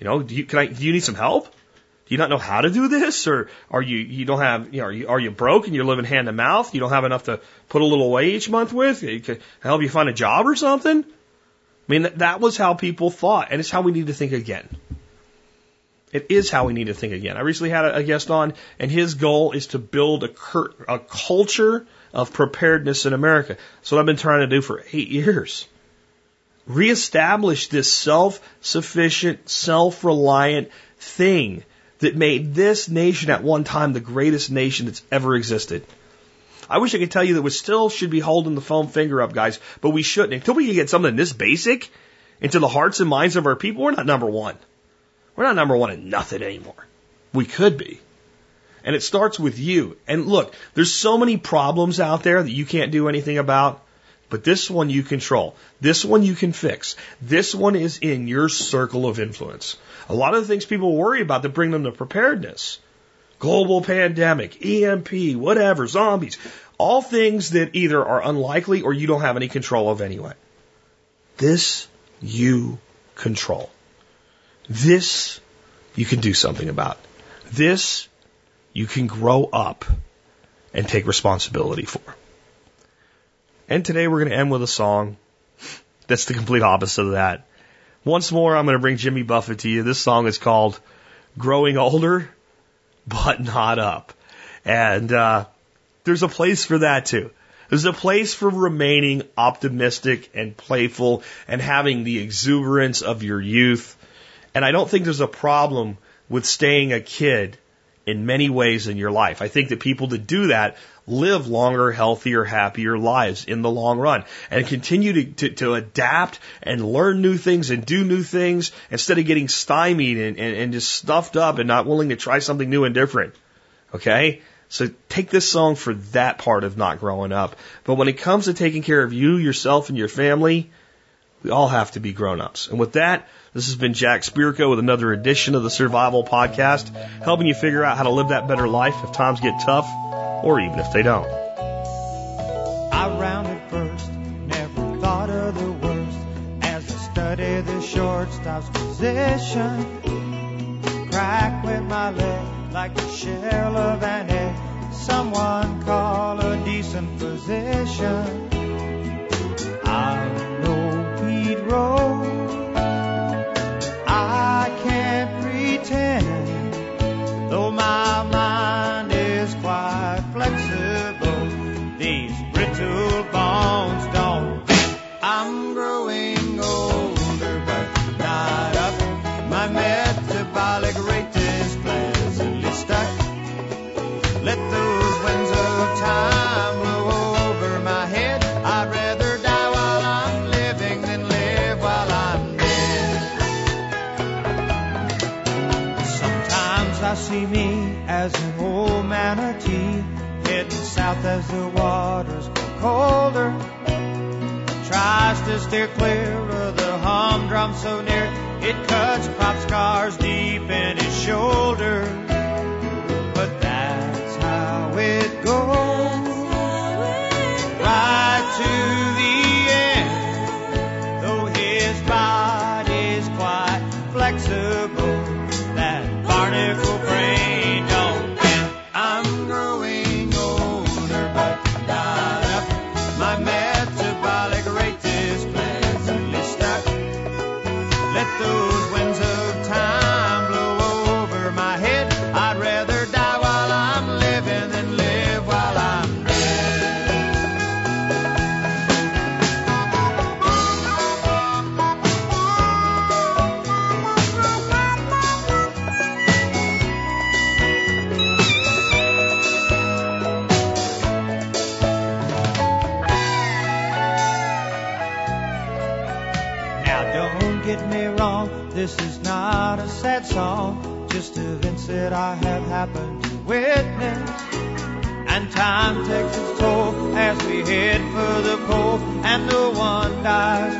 You know, do you, can I, do you need some help? Do you not know how to do this? Or are you, you don't have, you know, are you, are you broke and you're living hand to mouth? You don't have enough to put a little away each month with? Can I help you find a job or something? I mean, that was how people thought, and it's how we need to think again. It is how we need to think again. I recently had a guest on, and his goal is to build a, cur- a culture of preparedness in America. That's what I've been trying to do for eight years. Reestablish this self-sufficient, self-reliant thing that made this nation at one time the greatest nation that's ever existed. I wish I could tell you that we still should be holding the foam finger up, guys, but we shouldn't. Until we can get something this basic into the hearts and minds of our people, we're not number one. We're not number one in nothing anymore. We could be. And it starts with you. And look, there's so many problems out there that you can't do anything about, but this one you control. This one you can fix. This one is in your circle of influence. A lot of the things people worry about that bring them to preparedness global pandemic, EMP, whatever, zombies, all things that either are unlikely or you don't have any control of anyway. This you control. This you can do something about. This you can grow up and take responsibility for. And today we're going to end with a song that's the complete opposite of that. Once more, I'm going to bring Jimmy Buffett to you. This song is called Growing Older but not up. And uh, there's a place for that too. There's a place for remaining optimistic and playful and having the exuberance of your youth. And I don't think there's a problem with staying a kid in many ways in your life. I think that people that do that live longer, healthier, happier lives in the long run and continue to, to, to adapt and learn new things and do new things instead of getting stymied and, and, and just stuffed up and not willing to try something new and different. Okay? So take this song for that part of not growing up. But when it comes to taking care of you, yourself, and your family, we all have to be grown ups. And with that, this has been Jack Spirko with another edition of the Survival Podcast, helping you figure out how to live that better life if times get tough or even if they don't. I rounded first, never thought of the worst as I studied the shortstop's position. Crack with my leg like the shell of an egg. Someone call a decent physician. I know he'd roll. Pretend, as an old manatee heading south as the waters grow colder. Tries to steer clear of the humdrum so near it cuts crop scars deep in his shoulder. That I have happened to witness. And time takes its toll as we head for the pole, and no one dies